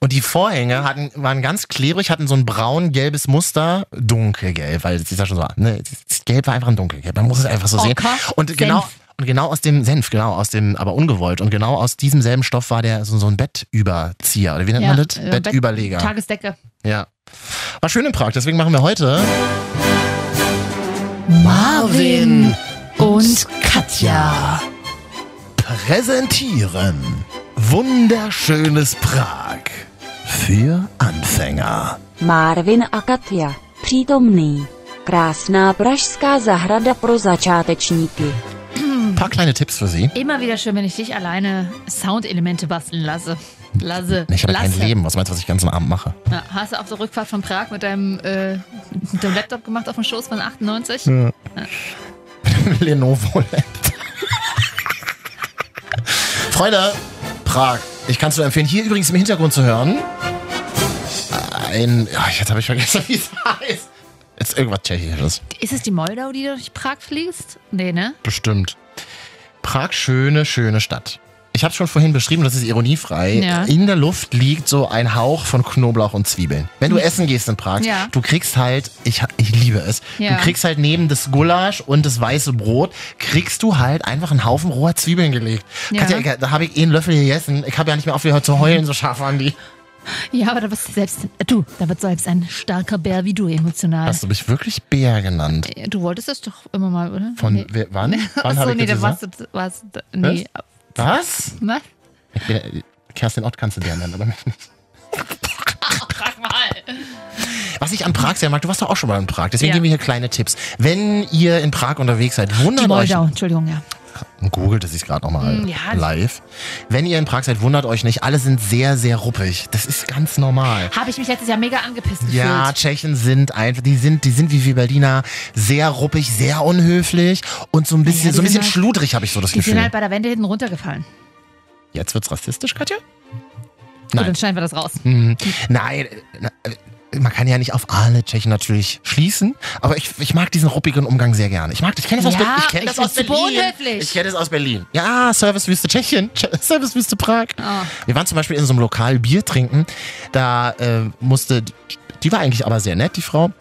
Und die Vorhänge hatten, waren ganz klebrig, hatten so ein braun-gelbes Muster, dunkelgelb, weil es ist ja schon so, ne, das Gelb war einfach ein dunkelgelb, man muss es einfach so sehen. Ocker, Und genau, Senf. Und genau aus dem Senf, genau, aus dem, aber ungewollt. Und genau aus diesem selben Stoff war der so, so ein Bettüberzieher, oder wie nennt Ja, man das? äh, Bettüberleger. Tagesdecke. Ja. War schön in Prag, deswegen machen wir heute Marvin und Katja präsentieren Wunderschönes Prag für Anfänger. Marvin a Katja. Přítomný. Krásná pražská zahrada pro začátečníky. Ein paar kleine Tipps für Sie. Immer wieder schön, wenn ich dich alleine Soundelemente basteln lasse. Lasse. Ich habe ja kein. Leben. Was meinst du, was ich den ganzen Abend mache? Ja, hast du auf der Rückfahrt von Prag mit deinem, äh, mit deinem Laptop gemacht auf dem Schoß von 98? Ja. Lenovo Laptop. Freunde, Prag. Ich kann es nur empfehlen, hier übrigens im Hintergrund zu hören. Ein. Ja, jetzt habe ich vergessen, wie es heißt. Jetzt irgendwas Tschechisches. Ist es die Moldau, die durch Prag fließt? Nee, ne? Bestimmt. Prag, schöne, schöne Stadt. Ich habe schon vorhin beschrieben, das ist ironiefrei. Ja. In der Luft liegt so ein Hauch von Knoblauch und Zwiebeln. Wenn du essen gehst in Prag, Ja. du kriegst halt, ich, ich liebe es, Ja. du kriegst halt neben das Gulasch und das weiße Brot, kriegst du halt einfach einen Haufen roher Zwiebeln gelegt. Ja. Katja, ich- da habe ich einen Löffel gegessen. Ich habe ja nicht mehr aufgehört zu heulen, so scharf waren die. Ja, aber da du selbst, äh, du, da wird selbst ein starker Bär wie du emotional. Hast du mich wirklich Bär genannt? Äh, Du wolltest das doch immer mal, oder? Von nee. wer, wann? Wann Achso, nee, da warst du, warst, nee. Was? Was? Bin, Kerstin Ott kannst du dir nennen, aber nicht. Frag mal. Was ich an Prag sehr mag, du warst doch auch schon mal in Prag, deswegen Ja. geben wir hier kleine Tipps. Wenn ihr in Prag unterwegs seid, Die wundert euch. Moldau, Entschuldigung, ja. Googelt es sich gerade nochmal Mm, ja. live. Wenn ihr in Prag seid, wundert euch nicht, alle sind sehr, sehr ruppig. Das ist ganz normal. Habe ich mich letztes Jahr mega angepisst gefühlt. Ja, Tschechen sind einfach, die sind, die sind wie wir Berliner sehr ruppig, sehr unhöflich und so ein bisschen, die so ein bisschen sind halt- schludrig, habe ich so das Die sind Gefühl. halt bei der Wende hinten runtergefallen. Jetzt wird's rassistisch, Katja? Gut, Nein. dann schneiden wir das raus. Mhm. Nein, äh, äh, man kann ja nicht auf alle Tschechen natürlich schließen, aber ich, ich mag diesen ruppigen Umgang sehr gerne. Ich mag das. Ich kenne das, aus, Ja, Berlin. ich kenn ich das aus Berlin. Ich kenne das aus Berlin. Ja, Servicewüste Tschechien, Ch- Servicewüste Prag. Oh. Wir waren zum Beispiel in so einem Lokal Bier trinken. Da äh, musste, die war eigentlich aber sehr nett, die Frau.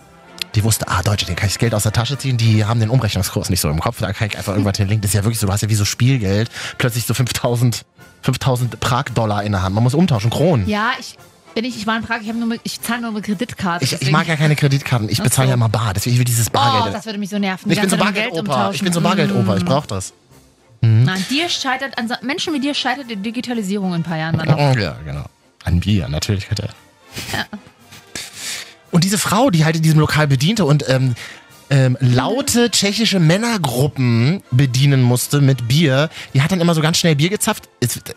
Die wusste, ah, Deutsche, den kann ich das Geld aus der Tasche ziehen, die haben den Umrechnungskurs nicht so im Kopf, da kann ich einfach irgendwas hinlegen. Das ist ja wirklich so, du hast ja wie so Spielgeld, plötzlich so 5000, 5000 Prag-Dollar in der Hand. Man muss umtauschen, Kronen. Ja, ich, wenn ich, ich war in Prag, ich, hab nur mit, ich zahle nur mit Kreditkarte. Ich, ich mag ja keine Kreditkarten, ich bezahle so. ja immer bar, deswegen ich will dieses Oh, Bargeld. das würde mich so nerven. ich bin so Bargeldoper, ich bin so Bargeldoper, ich Mm. brauche das. Nein, dir scheitert, an Menschen wie dir scheitert die Digitalisierung in ein paar Jahren dann noch. Ja, genau. An Bier, natürlich. Hat er. Und diese Frau, die halt in diesem Lokal bediente und ähm, ähm, laute tschechische Männergruppen bedienen musste mit Bier, die hat dann immer so ganz schnell Bier gezapft.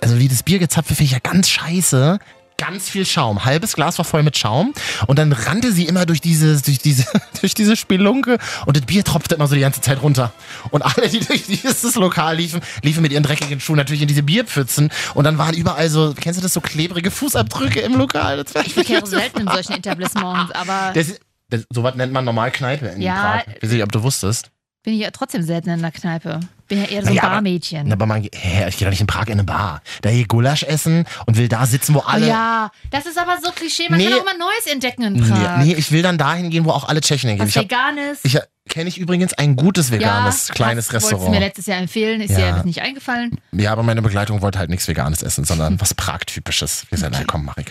Also wie das Bier gezapft finde ich ja ganz scheiße. Ganz viel Schaum. Halbes Glas war voll mit Schaum. Und dann rannte sie immer durch diese, durch diese, durch diese Spelunke und das Bier tropfte immer so die ganze Zeit runter. Und alle, die durch dieses Lokal liefen, liefen mit ihren dreckigen Schuhen natürlich in diese Bierpfützen. Und dann waren überall so, kennst du das, so klebrige Fußabdrücke im Lokal? Ich verkehre selten in solchen Etablissements, aber das, das, sowas nennt man normal Kneipe in Ja. Prag. Ich weiß nicht, ob du wusstest. Bin ich ja trotzdem selten in der Kneipe. Bin ja eher so ein Naja, aber- Barmädchen. Na, aber man, hä, ich gehe doch nicht in Prag in eine Bar. Da hier Gulasch essen und will da sitzen, wo Oh alle. ja, das ist aber so Klischee. Man Nee. kann auch immer Neues entdecken in Prag. Nee, nee, ich will dann dahin gehen, wo auch alle Tschechen hingehen. Was Ich hab, Veganes. ich kenne ich übrigens ein gutes veganes ja, kleines hast- Wolltest du mir Restaurant. letztes Jahr empfehlen, ist Ja. dir nicht eingefallen. Ja, aber meine Begleitung wollte halt nichts Veganes essen, sondern was Prag-typisches. Wir sagen, na komm, mach ich.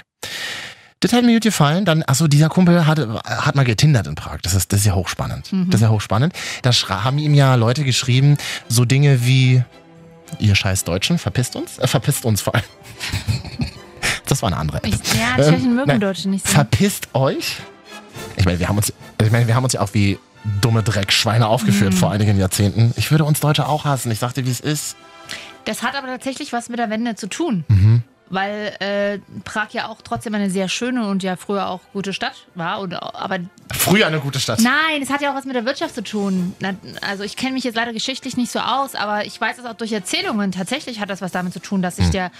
Das hat mir gut gefallen. Dann, achso, dieser Kumpel hatte, hat mal getindert in Prag. Das ist, das ist ja hochspannend. Mhm. Das ist ja hochspannend. Da haben ihm ja Leute geschrieben, so Dinge wie, ihr scheiß Deutschen, verpisst uns? Äh, verpisst uns vor allem. Das war eine andere App. Ich, ja, Ähm, Tschechen mögen nein. Deutsche nicht so. Verpisst euch? Ich meine, wir haben uns, ich meine, wir haben uns ja auch wie dumme Dreckschweine aufgeführt Mhm. vor einigen Jahrzehnten. Ich würde uns Deutsche auch hassen. Ich sagte, wie es ist. Das hat aber tatsächlich was mit der Wende zu tun. Mhm. Weil äh, Prag ja auch trotzdem eine sehr schöne und ja früher auch gute Stadt war. Und, aber Früher eine gute Stadt. nein, es hat ja auch was mit der Wirtschaft zu tun. Also ich kenne mich jetzt leider geschichtlich nicht so aus, aber ich weiß es auch durch Erzählungen. Tatsächlich hat das was damit zu tun, dass sich Hm. der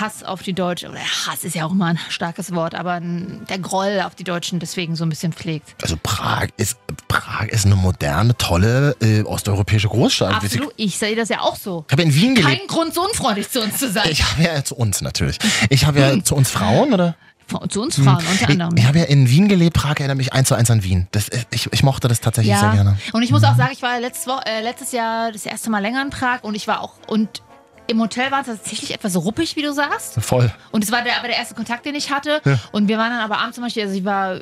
Hass auf die Deutschen, oder Hass ist ja auch immer ein starkes Wort, aber der Groll auf die Deutschen deswegen so ein bisschen pflegt. Also Prag ist, Prag ist eine moderne, tolle äh, osteuropäische Großstadt. Absolut, ich sehe das ja auch so. Ich habe in Wien gelebt. Kein Grund, so unfreundlich zu uns zu sein. Ich habe ja zu uns natürlich. Ich habe ja zu uns Frauen, oder? zu uns Frauen unter anderem. Ich, ich habe ja in Wien gelebt. Prag erinnert mich eins zu eins an Wien. Das, ich, ich mochte das tatsächlich sehr gerne. Und ich muss auch sagen, ich war letztes, Wo äh, letztes Jahr das erste Mal länger in Prag und ich war auch und im Hotel war es tatsächlich etwas ruppig, wie du sagst. Voll. Und es war der, aber der erste Kontakt, den ich hatte. Ja. Und wir waren dann aber abends zum Beispiel, also ich war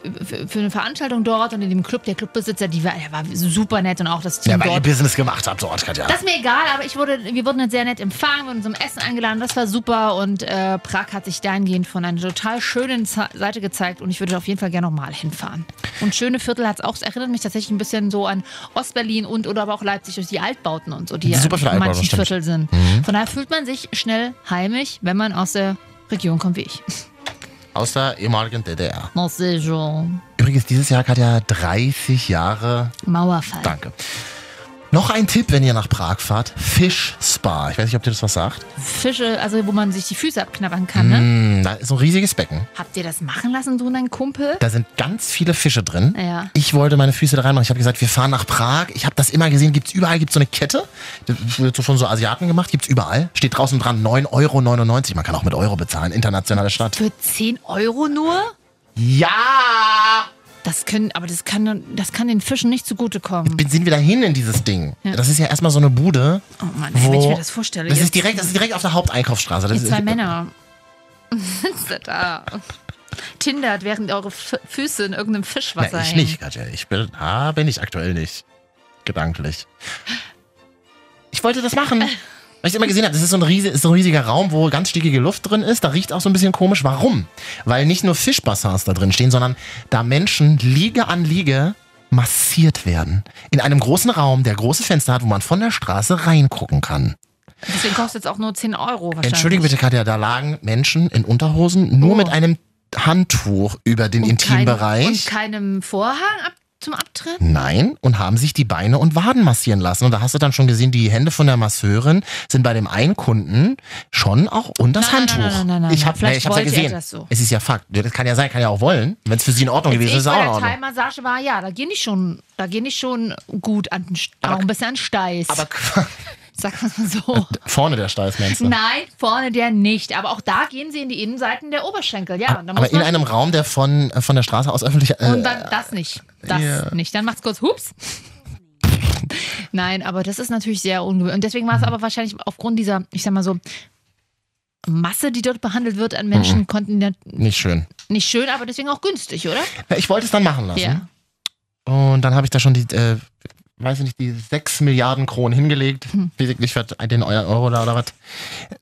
für, eine Veranstaltung dort und in dem Club, der Clubbesitzer, die war, der war super nett und auch das Team Ja, weil ihr dort. Business gemacht habt dort, Katja. Das ist mir egal, aber ich wurde, wir wurden sehr nett empfangen, wurden zum Essen eingeladen, das war super und äh, Prag hat sich dahingehend von einer total schönen Seite gezeigt und ich würde auf jeden Fall gerne nochmal hinfahren. Und schöne Viertel hat es auch, es erinnert mich tatsächlich ein bisschen so an Ostberlin und oder aber auch Leipzig durch die Altbauten und so, die viele in manchen. Viertel sind. Mhm. Von daher fühlt man sich schnell heimisch, wenn man aus der Region kommt wie ich. Aus der ehemaligen DDR. Übrigens, dieses Jahr hat ja 30 Jahre. Mauerfall. Danke. Noch ein Tipp, wenn ihr nach Prag fahrt. Fish Spa. Ich weiß nicht, ob dir das was sagt. Fische, also wo man sich die Füße abknabbern kann, ne? Mm, da ist so ein riesiges Becken. Habt ihr das machen lassen, du und dein Kumpel? Da sind ganz viele Fische drin. Ja. Ich wollte meine Füße da reinmachen. Ich habe gesagt, wir fahren nach Prag. Ich habe das immer gesehen. Gibt's überall gibt's so eine Kette. Das wird so von so Asiaten gemacht. Gibt's überall. Steht draußen dran 9,99 Euro. Man kann auch mit Euro bezahlen. Internationale Stadt. Für 10 Euro nur? Ja! Das können, aber das kann, das kann den Fischen nicht zugutekommen. Wir sind wieder hin in dieses Ding. Ja. Das ist ja erstmal so eine Bude. Oh Mann, wo wenn ich mir das vorstelle. Das jetzt- ist direkt, das ist direkt auf der Haupteinkaufsstraße. Das ist, zwei Männer. Sitzt da. Tindert, während eure F Füße in irgendeinem Fischwasser Na, ich hängen. nicht, Katja. Ich bin, ah, bin ich aktuell nicht. Gedanklich. Ich wollte das machen. Weil ich immer gesehen habe, das ist so, ein riese, ist so ein riesiger Raum, wo ganz stickige Luft drin ist. Da riecht auch so ein bisschen komisch. Warum? Weil nicht nur Fischbassins da drin stehen, sondern da Menschen Liege an Liege massiert werden. In einem großen Raum, der große Fenster hat, wo man von der Straße reingucken kann. Deswegen kostet es auch nur 10 Euro wahrscheinlich. Entschuldige bitte, Katja, da lagen Menschen in Unterhosen nur Oh. mit einem Handtuch über den Und Intimbereich. Kein, und keinem Vorhang zum Abtrennen? Nein, und haben sich die Beine und Waden massieren lassen. Und da hast du dann schon gesehen, die Hände von der Masseurin sind bei dem einen Kunden schon auch unter das Nein, Handtuch. nein, nein, nein, nein, ich habe Vielleicht ich hab's ja gesehen. so. Es ist ja Fakt. Das kann ja sein, kann ja auch wollen. Wenn es für sie in Ordnung gewesen ist, ist ich es auch bei der. Thai-Massage war, ja, da gehen die schon, da gehen die schon gut an den, St- auch ein bisschen an Steiß. Aber Sag mal so. vorne der Steiß, meinst du? Nein, vorne der nicht. Aber auch da gehen sie in die Innenseiten der Oberschenkel. Ja, und da Aber in einem Raum, der von, äh, von der Straße aus öffentlich. Äh, Und dann das nicht. Das ja. nicht. Dann macht's kurz Hups. Nein, aber das ist natürlich sehr ungewöhnlich. Und deswegen war es aber wahrscheinlich aufgrund dieser, ich sag mal so, Masse, die dort behandelt wird an Menschen, Mhm. konnten die nicht schön. nicht schön, aber deswegen auch günstig, oder? Ja, Ich wollte es dann machen lassen. Ja. Und dann habe ich da schon die, äh, weiß ich nicht, die 6 Milliarden Kronen hingelegt. Hm. Nicht für den Euro oder, oder was.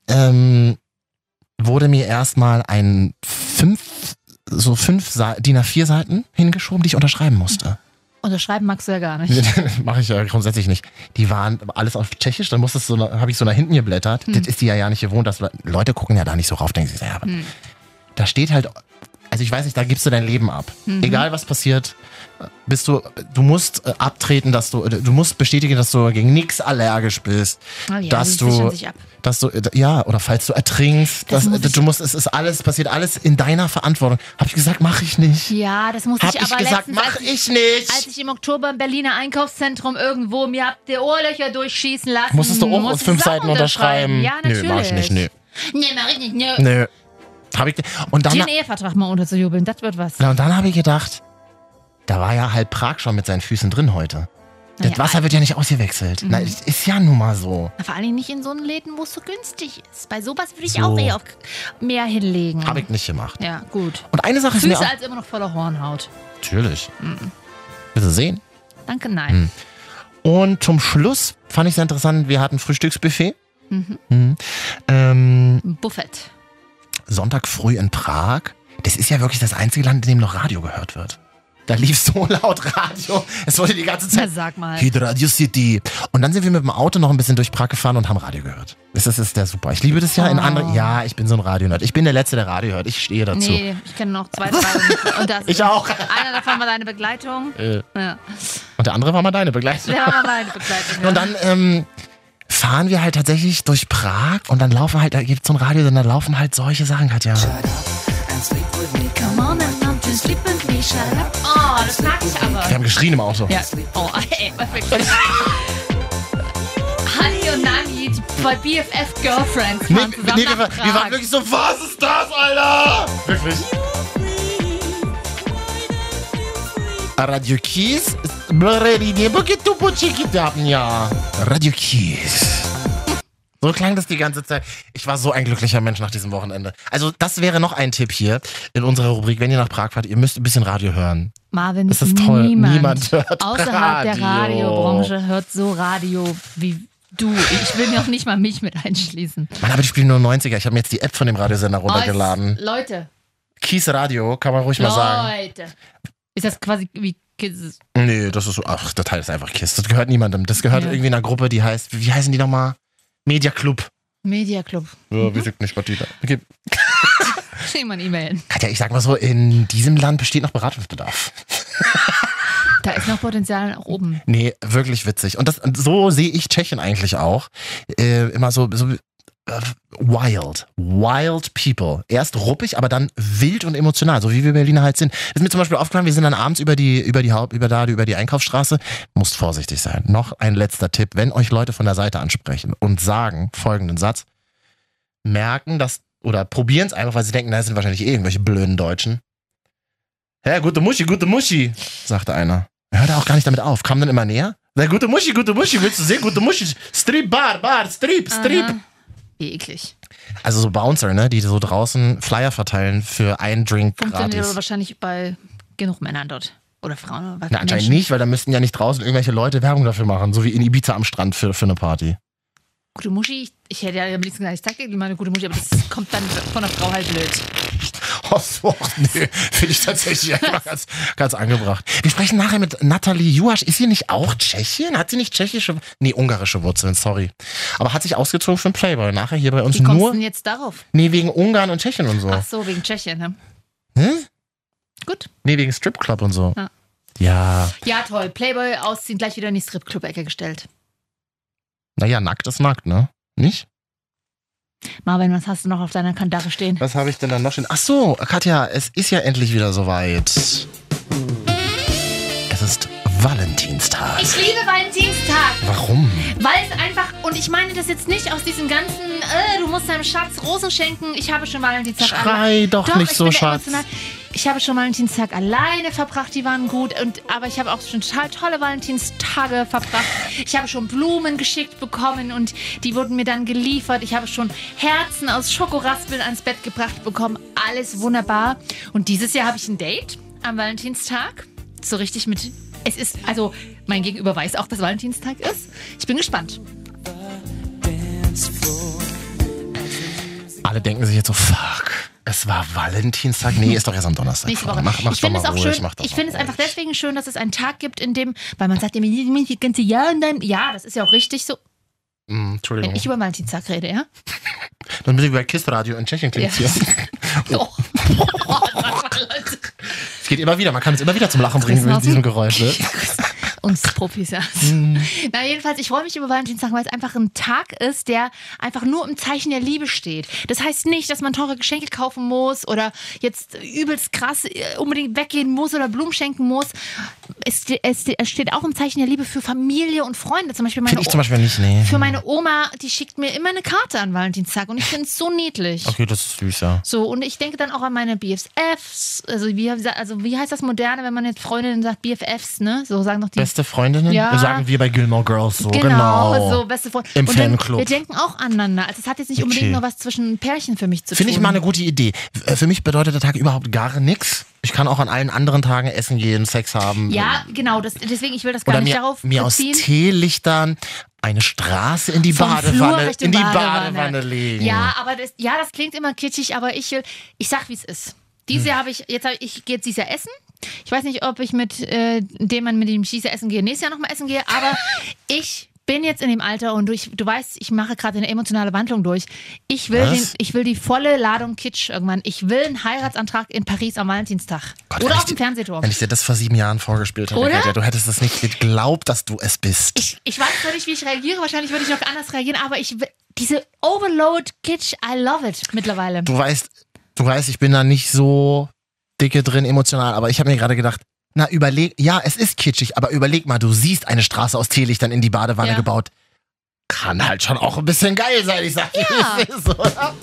Ähm, wurde mir erstmal ein fünf, so fünf DIN A4 Seiten hingeschoben, die ich unterschreiben musste. Unterschreiben magst du ja gar nicht. Mache ich ja grundsätzlich nicht. Die waren alles auf Tschechisch, dann musstest du, so, habe ich so nach hinten geblättert. Hm. Das ist die ja, ja nicht gewohnt. Dass, Leute gucken ja da nicht so rauf, denken sich, ja, aber Hm. da steht halt, also ich weiß nicht, da gibst du dein Leben ab. Mhm. Egal was passiert, bist du, du musst äh, abtreten, dass du, du musst bestätigen, dass du gegen nichts allergisch bist. Ah ja, dass du, dass du, äh, ja, oder falls du ertrinkst, Das dass, muss du musst, es ist alles, passiert alles in deiner Verantwortung. Hab ich gesagt, mache ich nicht. Ja, das muss Hab ich ich aber gesagt, letztens, mach ich nicht. Als ich im Oktober im Berliner Einkaufszentrum irgendwo mir habt ihr Ohrlöcher durchschießen lassen. Musstest du auch musste aus fünf Seiten unterschreiben? Ja, natürlich. Nö, mach ich nicht, nö. Nee, mach ich nicht, nö. Nö. Hab ich, und dann, einen Ehevertrag mal unterzujubeln, das wird was. na, und dann habe ich gedacht, da war ja halb Prag schon mit seinen Füßen drin heute. Das Naja, Wasser wird ja nicht ausgewechselt. Na, Mhm. es ist ja nun mal so. Vor allem nicht in so einen Läden, wo es so günstig ist. Bei sowas würde ich So. auch eher auf mehr hinlegen. Habe ich nicht gemacht. Ja, gut. Und eine Sache ist mir Füße auch... als immer noch voller Hornhaut. Natürlich. Mhm. Willst du sehen? Danke, nein. Hm. Und zum Schluss fand ich es interessant, wir hatten Frühstücksbuffet. Mhm. Mhm. Ähm, Buffett. Sonntag früh in Prag. Das ist ja wirklich das einzige Land, in dem noch Radio gehört wird. Da lief so laut Radio. Es wurde die ganze Na, Zeit sag mal. Hit Radio City. Und dann sind wir mit dem Auto noch ein bisschen durch Prag gefahren und haben Radio gehört. Das ist, das ist der super. Ich liebe das ja in Oh. anderen. Ja, ich bin so ein Radionerd. Ich bin der Letzte, der Radio hört. Ich stehe dazu. Nee, ich kenne noch zwei, drei. Und das Ich auch. Einer davon war deine Begleitung. Äh, Ja. und der andere war mal deine Begleitung. Der war mal meine Begleitung. Ja. Und dann ähm, fahren wir halt tatsächlich durch Prag und dann laufen halt, da gibt es so ein Radio, und da laufen halt solche Sachen, Katja. Come on and to sleep with me, shut up. Oh, das mag ich aber. Wir haben geschrien im Auto. Ja. Oh, ey, wirklich. Honey und Nani, die bei BFF Girlfriends Nee, zusammen nee, wir, war- wir waren wirklich so, was ist das, Alter? Wirklich. Radio Kies. Radio Kies. So klang das die ganze Zeit. Ich war so ein glücklicher Mensch nach diesem Wochenende. Also das wäre noch ein Tipp hier in unserer Rubrik. Wenn ihr nach Prag fahrt, ihr müsst ein bisschen Radio hören. Marvin, Das ist toll. Niemand, Niemand hört außerhalb Radio. der Radiobranche hört so Radio wie du. Ich will mir auch nicht mal mich mit einschließen. Mann, aber die spielen nur 90er. Ich habe mir jetzt die App von dem Radiosender runtergeladen. Oh, Leute, Kies Radio, kann man ruhig mal sagen. Leute. Ist das quasi wie Kids? Nee, das ist so, ach, der Teil ist einfach Kiss. Das gehört niemandem. Das gehört Ja. irgendwie einer Gruppe, die heißt, wie heißen die nochmal? Media Club. Media Club. Ja, weiß ich nicht, was die da. Okay. Schick mal eine E-Mail. Katja, ich sag mal so, in diesem Land besteht noch Beratungsbedarf. Da ist noch Potenzial nach oben. Nee, wirklich witzig. Und das, so sehe ich Tschechien eigentlich auch. Äh, immer so, so wild. Wild people. Erst ruppig, aber dann wild und emotional, so wie wir Berliner halt sind. Ist mir zum Beispiel aufgefallen, wir sind dann abends über die, über die Haupt, über da, über die Einkaufsstraße. Musst vorsichtig sein. Noch ein letzter Tipp. Wenn euch Leute von der Seite ansprechen und sagen folgenden Satz, merken, dass, oder probieren es einfach, weil sie denken, das sind wahrscheinlich eh irgendwelche blöden Deutschen. Hä, gute Muschi, gute Muschi, sagte einer. Hörte auch gar nicht damit auf, kam dann immer näher. Na, gute Muschi, gute Muschi, willst du sehen? Gute Muschi, Strip, Bar, Bar, Strip, Strip. Aha. Eklig. Also so Bouncer, ne, die so draußen Flyer verteilen für einen Drink Funktioniert aber gratis. wahrscheinlich bei genug Männern dort. Oder Frauen. Oder was Na, anscheinend nicht, weil da müssten ja nicht draußen irgendwelche Leute Werbung dafür machen, so wie in Ibiza am Strand für, für eine Party. Gute Muschi, ich, ich hätte ja am liebsten gesagt, ich zeig dir meine gute Muschi, aber das kommt dann von der Frau halt blöd. Oh, so, nee, finde ich tatsächlich einfach ganz, ganz angebracht. Wir sprechen nachher mit Nathalie Juasch. Ist sie nicht auch Tschechien? Hat sie nicht tschechische, nee, ungarische Wurzeln, sorry. Aber hat sich ausgezogen für einen Playboy. Nachher hier bei uns Wie nur, denn jetzt darauf? nee, wegen Ungarn und Tschechien und so. Ach so, wegen Tschechien, ne? Hm? Gut. Nee, wegen Stripclub und so. Ja. Ja, Ja, toll. Playboy ausziehen, gleich wieder in die Stripclub-Ecke gestellt. naja, nackt ist nackt, ne? Nicht? Marvin, was hast du noch auf deiner Kandare stehen? Was habe ich denn dann noch stehen? Ach so, Katja, es ist ja endlich wieder soweit. Es ist Valentinstag. Ich liebe Valentinstag. Warum? Weil es einfach, und ich meine das jetzt nicht aus diesem ganzen, äh, du musst deinem Schatz Rosen schenken. Ich habe schon Valentinstag Schrei doch nicht ich so, Schatz. emotional. Ich habe schon Valentinstag alleine verbracht, die waren gut. Und, aber ich habe auch schon tolle Valentinstage verbracht. Ich habe schon Blumen geschickt bekommen und die wurden mir dann geliefert. Ich habe schon Herzen aus Schokoraspeln ans Bett gebracht bekommen. Alles wunderbar. Und dieses Jahr habe ich ein Date am Valentinstag. So richtig mit. Es ist, also mein Gegenüber weiß auch, dass Valentinstag ist. Ich bin gespannt. Alle denken sich jetzt so, fuck, es war Valentinstag. Nee, ist doch erst am Donnerstag. Nächste Woche. Mach, mach's ich finde es auch ruhig, schön. mach Ich finde es einfach deswegen schön, dass es einen Tag gibt, in dem, weil man sagt das ganze Jahr ja, das ist ja auch richtig so. Mm, Entschuldigung. Wenn ich über Valentinstag rede, ja? Dann bin ich bei Kiss Radio in Tschechien klingt Ja. hier. Oh. Es geht immer wieder, man kann es immer wieder zum Lachen bringen mit diesem Geräusch. Ne? Uns Profis, ja. Na, jedenfalls, ich freue mich über Valentinstag, weil es einfach ein Tag ist, der einfach nur im Zeichen der Liebe steht. Das heißt nicht, dass man teure Geschenke kaufen muss oder jetzt übelst krass äh, unbedingt weggehen muss oder Blumen schenken muss. Es, es, es steht auch im Zeichen der Liebe für Familie und Freunde. Zum Beispiel meine ich zum Beispiel nicht, nee. Für meine Oma, die schickt mir immer eine Karte an Valentinstag und ich finde es so niedlich. Okay, das ist süß, ja. So, und ich denke dann auch an meine BFFs. Also wie, also wie heißt das Moderne, wenn man jetzt Freundinnen sagt, BFFs, ne? So sagen doch die. Beste Freundinnen? Ja. Sagen wir bei Gilmore Girls so. Genau, Genau. so beste Freunde. Im und Fanclub. Wir denken auch aneinander. Also es hat jetzt nicht Okay. unbedingt nur was zwischen Pärchen für mich zu Finde tun. ich mal eine gute Idee. Äh, Für mich bedeutet der Tag überhaupt gar nichts. Ich kann auch an allen anderen Tagen essen gehen, Sex haben. Ja, genau. Das, deswegen, ich will das gar Oder nicht mir, darauf mir aus beziehen. Teelichtern eine Straße in die Vom Badewanne, in die Badewanne legen. Ja, aber das, ja, das klingt immer kitschig, aber ich will, ich sag, wie es ist. Dieses Hm. Habe ich, jetzt ich, ich gehe jetzt dieses Jahr essen. Ich weiß nicht, ob ich mit äh, dem Mann, mit dem ich Jahr essen gehe, nächstes Jahr nochmal essen gehe, aber ich bin jetzt in dem Alter und du, ich, du weißt, ich mache gerade eine emotionale Wandlung durch. Ich will, den, ich will die volle Ladung Kitsch irgendwann. Ich will einen Heiratsantrag in Paris am Valentinstag. Gott, Oder auf dem Fernsehturm. Wenn ich dir das vor sieben Jahren vorgespielt hätte? Katja, du hättest es nicht geglaubt, dass du es bist. Ich, ich weiß noch nicht, wie ich reagiere. Wahrscheinlich würde ich noch anders reagieren, aber ich will, diese Overload Kitsch, I love it mittlerweile. du weißt, du weißt, ich bin da nicht so dicke drin emotional, aber ich habe mir gerade gedacht, na überleg, ja, es ist kitschig, aber überleg mal, du siehst eine Straße aus Teelichtern in die Badewanne Ja. gebaut. Kann halt schon auch ein bisschen geil sein, ich sag dir, Ja. wie es ist, oder?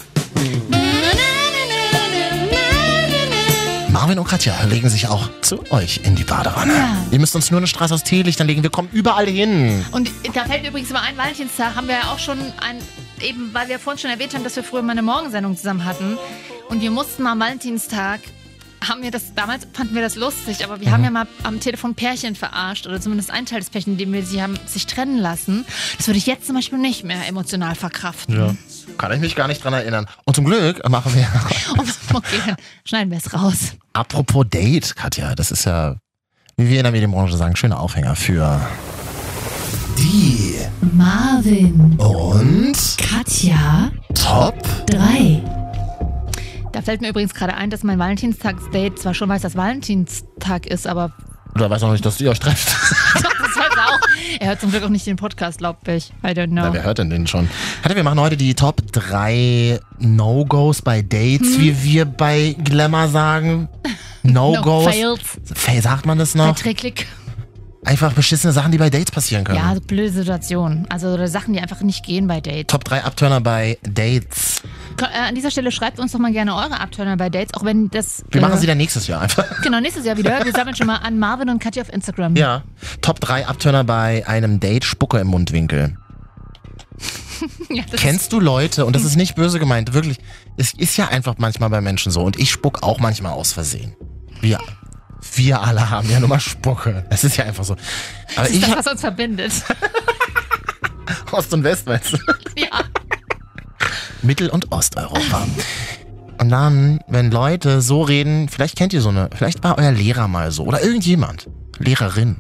Marvin und Katja legen sich auch zu euch in die Badewanne. Ja. Ihr müsst uns nur eine Straße aus Teelichtern legen, wir kommen überall hin. Und da fällt mir übrigens mal ein, Valentinstag haben wir ja auch schon ein, eben weil wir vorhin schon erwähnt haben, dass wir früher mal eine Morgensendung zusammen hatten. Und wir mussten mal am Valentinstag, haben wir das, damals fanden wir das lustig, aber wir haben ja mal am Telefon Pärchen verarscht oder zumindest ein Teil des Pärchen, in dem wir sie haben sich trennen lassen. Das würde ich jetzt zum Beispiel nicht mehr emotional verkraften. Ja. Kann ich mich gar nicht dran erinnern. Und zum Glück machen wir. Okay, dann schneiden wir es raus. Apropos Date, Katja, das ist ja, wie wir in der Medienbranche sagen, schöner Aufhänger für die Marvin und Katja Top 3. Da fällt mir übrigens gerade ein, dass mein Valentinstagsdate zwar schon weiß, dass Valentinstag ist, aber Oder weiß auch nicht, dass ihr euch trefft. das weiß er auch. Er hört zum Glück auch nicht den Podcast, glaub ich. I don't know. Na, wer hört denn den schon? Katja, wir machen heute die Top 3 No-Gos bei Dates, Hm. wie wir bei Glamour sagen. no No-Gos. fails. Fa- sagt man das noch? Verträglich. Einfach beschissene Sachen, die bei Dates passieren können. Ja, blöde Situationen. Also oder Sachen, die einfach nicht gehen bei Dates. Top 3 Abturner bei Dates. Äh, An dieser Stelle schreibt uns doch mal gerne eure Abturner bei Dates, auch wenn das. Wir machen äh, sie dann nächstes Jahr einfach. Genau, nächstes Jahr wieder. Wir sammeln schon mal an Marvin und Katja auf Instagram. Ja. Top 3 Abturner bei einem Date, Spucke im Mundwinkel. Ja, Kennst du Leute, und das ist nicht böse gemeint, wirklich, es ist ja einfach manchmal bei Menschen so, und ich spuck auch manchmal aus Versehen. Wir, wir alle haben ja nur mal Spucke. Das ist ja einfach so. Aber Das ist ich das, was uns verbindet. Ost und West, weißt du? ja. Mittel- und Osteuropa. Und dann, wenn Leute so reden, vielleicht kennt ihr so eine, vielleicht war euer Lehrer mal so, oder irgendjemand. Lehrerin.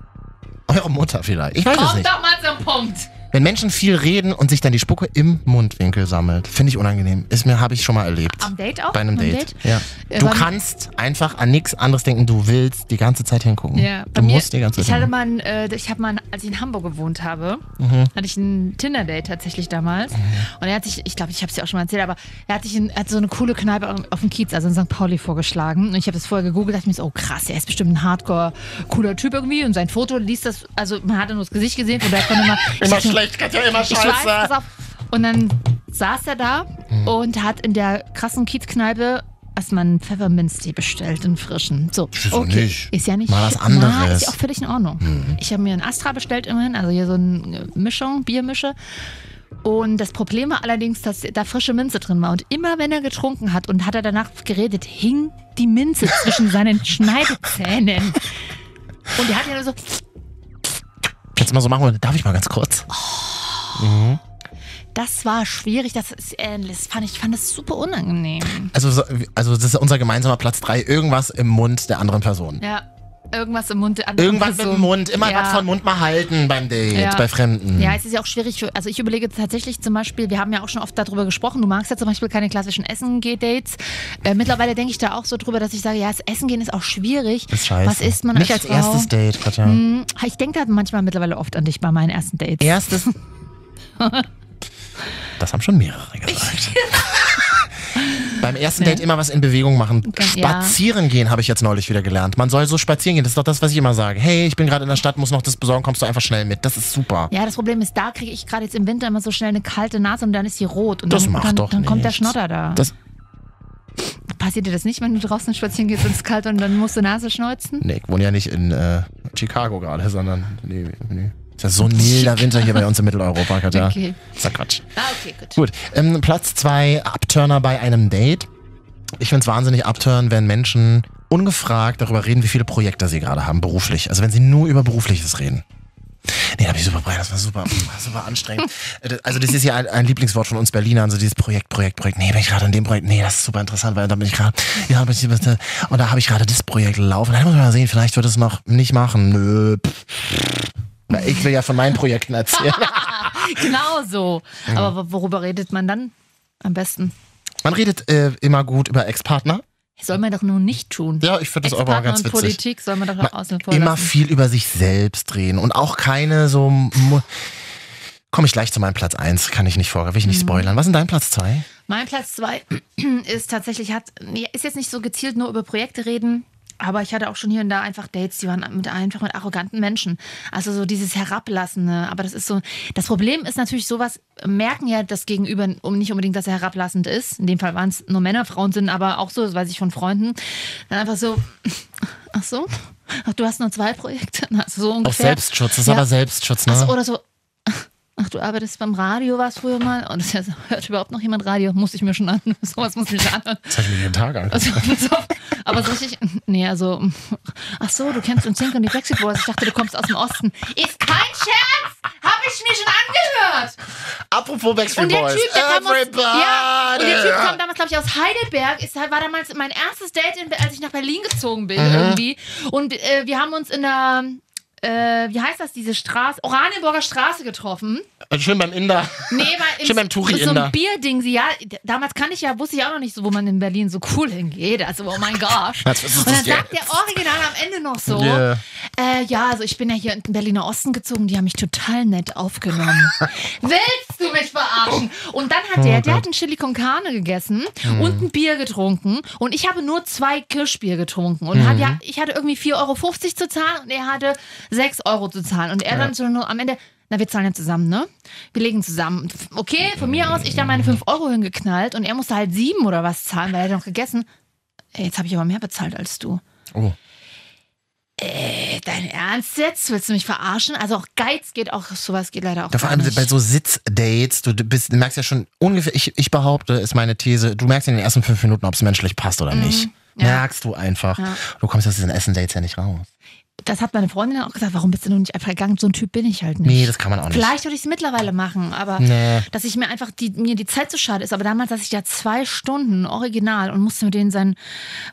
Eure Mutter vielleicht. Ich weiß es Komm nicht. doch mal zum Punkt. Wenn Menschen viel reden und sich dann die Spucke im Mundwinkel sammelt, finde ich unangenehm. Ist mir, habe ich schon mal erlebt. Am Date auch? Bei einem Beim Date. Ja. Äh, Du kannst einfach an nichts anderes denken. Du willst die ganze Zeit hingucken. Ja, du mir, musst die ganze ich Zeit hatte hingucken. mal, ein, äh, ich habe mal, als ich in Hamburg gewohnt habe, Mhm. hatte ich ein Tinder-Date tatsächlich damals. Und er hat sich, ich glaube, ich habe es dir auch schon mal erzählt, aber er hat sich in, hat so eine coole Kneipe auf- dem Kiez, also in St. Pauli vorgeschlagen. Und ich habe das vorher gegoogelt, dachte mir so, oh krass, er ist bestimmt ein hardcore cooler Typ irgendwie. Und sein Foto liest das, also man hatte nur das Gesicht gesehen und er konnte ich Immer dachte schlecht, Katja, immer ich scheiße. weiß, pass auf. Und dann saß er da Mhm. und hat in der krassen Kiezkneipe erstmal einen Pfefferminztee bestellt, einen frischen. So, Wieso okay. nicht? Ist ja nicht. Mal was Na, anderes. ist ja auch völlig in Ordnung. Mhm. Ich habe mir einen Astra bestellt immerhin, also hier so eine Mischung, Biermische. Und das Problem war allerdings, dass da frische Minze drin war. Und immer wenn er getrunken hat und hat er danach geredet, hing die Minze zwischen seinen Schneidezähnen. Und er hat ja nur so, Jetzt mal so machen wir. Darf ich mal ganz kurz? Oh. Mhm. das war schwierig, das, ist, äh, das fand ich, ich fand das super unangenehm. Also, so- also das ist unser gemeinsamer Platz drei. Irgendwas im Mund der anderen Person. Ja, irgendwas im Mund Irgendwas mit dem Mund. Immer ja. was von Mund mal halten beim Date, Ja. bei Fremden. Ja, es ist ja auch schwierig. Für, also ich überlege tatsächlich zum Beispiel, wir haben ja auch schon oft darüber gesprochen, du magst ja zum Beispiel keine klassischen Essen-Geh-Dates. Äh, mittlerweile denke ich da auch so drüber, dass ich sage, ja, das Essen gehen ist auch schwierig. ist scheiße. Was isst man Nicht als als erstes Date, Katja. Hm, ich denke da manchmal mittlerweile oft an dich bei meinen ersten Dates. Erstes. Das haben schon mehrere gesagt. Beim ersten Nee. Date immer was in Bewegung machen. Ja. Spazieren gehen habe ich jetzt neulich wieder gelernt. Man soll so spazieren gehen. Das ist doch das, was ich immer sage. Hey, ich bin gerade in der Stadt, muss noch das besorgen, kommst du einfach schnell mit. Das ist super. Ja, das Problem ist, da kriege ich gerade jetzt im Winter immer so schnell eine kalte Nase und dann ist sie rot. Und Das dann, macht dann, doch dann kommt der. Schnotter da. Das, Passiert dir das nicht, wenn du draußen spazieren gehst und es ist kalt und dann musst du Nase schneuzen? nee, ich wohne ja nicht in äh, Chicago gerade, sondern nee, nee. Ist ja so ein milder Winter hier bei uns in Mitteleuropa, Katja. Okay. Ist ja Quatsch. Ah, okay, gut. Gut, ähm, Platz zwei, Abturner bei einem Date. Ich finde es wahnsinnig abturn, wenn Menschen ungefragt darüber reden, wie viele Projekte sie gerade haben, beruflich. Also wenn sie nur über Berufliches reden. Nee, da hab ich super Brian, das war super, super anstrengend. Äh, Also das ist ja ein, ein Lieblingswort von uns Berlinern, so dieses Projekt, Projekt, Projekt. Nee, bin ich gerade an dem Projekt. Nee, das ist super interessant, weil da bin ich gerade, ja, bin ich, und da habe ich gerade das Projekt laufen. Da muss man mal sehen, vielleicht wird es noch nicht machen. Nö. pff. Na, Ich will ja von meinen Projekten erzählen. genau so. Aber wo- worüber redet man dann am besten? Man redet äh, immer gut über Ex-Partner. Soll man doch nur nicht tun. Ja, ich finde das aber auch ganz witzig. Politik soll man doch Ma- außen vor immer lassen. viel über sich selbst reden und auch keine so. Komme ich gleich zu meinem Platz 1, kann ich nicht vor, will ich nicht Mhm. spoilern. Was ist denn dein Platz 2? Mein Platz zwei ist tatsächlich, hat, ist jetzt nicht so gezielt nur über Projekte reden, aber ich hatte auch schon hier und da einfach Dates, die waren mit, einfach mit arroganten Menschen. Also so dieses Herablassende. Aber das ist so, das Problem ist natürlich sowas, merken ja das Gegenüber um nicht unbedingt, dass er herablassend ist. In dem Fall waren es nur Männer, Frauen sind aber auch so, das weiß ich von Freunden. Dann einfach so, ach so, ach, du hast nur zwei Projekte. Also so Auf ungefähr. Selbstschutz, das ist Ja. aber Selbstschutz, ne? Ach so, oder so. Ach, du arbeitest beim Radio, warst früher mal? Und das heißt, hört überhaupt noch jemand Radio? Muss ich mir schon an. Sowas muss ich mir anhören. Das habe ich mir jeden Tag an. Also, auf. aber so richtig, nee, also, ach so, du kennst uns und die Brexit Boys. Ich dachte, du kommst aus dem Osten. Ist kein Scherz! Hab ich mir schon angehört! Apropos Backstreet Boys. Typ, der kam aus, Everybody. ja, und der Typ kam damals, glaube ich, aus Heidelberg. Ist, war damals mein erstes Date, in, als ich nach Berlin gezogen bin, Mhm. irgendwie. Und äh, wir haben uns in der, äh, wie heißt das, diese Straße, Oranienburger Straße getroffen. Und schön beim Inder. Nee, weil Schön beim so Touri-Inder. ein Bierding, sie, ja, damals kann ich ja, wusste ich auch noch nicht so, wo man in Berlin so cool hingeht. Also, oh mein Gott. Und dann sagt der Original am Ende noch so, Yeah. äh, ja, also ich bin ja hier in den Berliner Osten gezogen, die haben mich total nett aufgenommen. Willst du mich verarschen? Und dann hat der, der hat ein Chili con Carne gegessen Mhm. und ein Bier getrunken und ich habe nur zwei Kirschbier getrunken und hat Mhm. ja, ich hatte irgendwie 4,50 Euro zu zahlen und er hatte 6 Euro zu zahlen und er Ja. dann so nur am Ende, na, wir zahlen ja zusammen, ne? Wir legen zusammen. Okay, von mir aus, ich da meine 5 Euro hingeknallt und er musste halt 7 oder was zahlen, weil er hat noch gegessen. Ey, jetzt habe ich aber mehr bezahlt als du. Oh. Äh, dein Ernst jetzt? Willst du mich verarschen? Also auch Geiz geht auch, sowas geht leider auch Ja, vor allem nicht. bei so Sitzdates, du, bist, du merkst ja schon ungefähr, ich, ich behaupte, ist meine These, du merkst in den ersten fünf Minuten, ob es menschlich passt oder nicht. Mhm. ja. Merkst du einfach. Ja. Du kommst aus diesen Essen-Dates ja nicht raus. Das hat meine Freundin auch gesagt, warum bist du noch nicht einfach gegangen? So ein Typ bin ich halt nicht. Nee, das kann man auch nicht. Vielleicht würde ich es mittlerweile machen, aber Nee. dass ich mir einfach die, mir die Zeit zu schade ist. Aber damals saß ich ja zwei Stunden original und musste mit denen sein,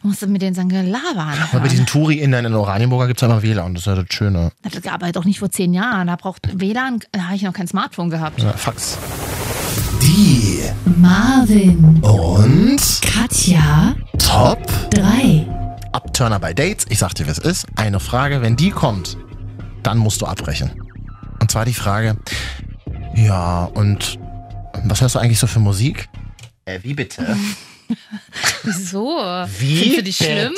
musste mit denen sein Gelaber Aber bei anhören. diesen Touri-Innern in Oranienburger gibt es immer WLAN, das ist ja das Schöne. Das gab aber doch nicht vor zehn Jahren. Da braucht WLAN, da habe ich noch kein Smartphone gehabt. Ja, Fax. Die Marvin und Katja Top 3. Upturner bei Dates. Ich sag dir, was ist. Eine Frage, wenn die kommt, dann musst du abbrechen. Und zwar die Frage, ja, und was hörst du eigentlich so für Musik? Äh, wie bitte? Wieso? Wie Findest du die schlimm?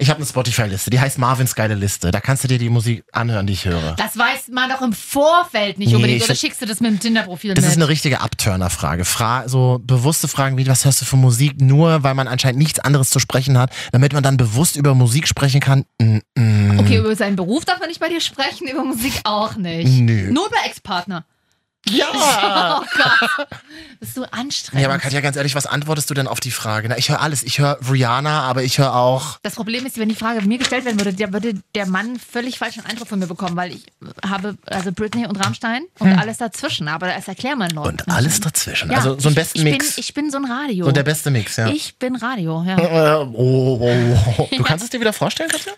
Ich habe eine Spotify-Liste, die heißt Marvins geile Liste. Da kannst du dir die Musik anhören, die ich höre. Das weiß man doch im Vorfeld nicht Nee, unbedingt. Oder schickst du das mit dem Tinder-Profil Das mit? ist eine richtige Upturner-Frage. Fra so bewusste Fragen wie, was hörst du für Musik? Nur weil man anscheinend nichts anderes zu sprechen hat, damit man dann bewusst über Musik sprechen kann. Mm -mm. Okay, über seinen Beruf darf man nicht bei dir sprechen, über Musik auch nicht. Nö. Nur über Ex-Partner. Ja! Oh Gott. Bist du anstrengend. Ja, aber Katja, ganz ehrlich, was antwortest du denn auf die Frage? Na, ich höre alles. Ich höre Rihanna, aber ich höre auch. das Problem ist, wenn die Frage mir gestellt werden würde, der würde der Mann völlig falschen Eindruck von mir bekommen, weil ich habe also Britney und Rammstein und alles dazwischen. Aber das erklär mal Leuten. Und alles dazwischen. Ja, also so ein ich- besten ich Mix. Bin, ich bin so ein Radio. so der beste Mix, ja. Ich bin Radio, ja. Oh, oh, oh. Du kannst es dir wieder vorstellen, Katja?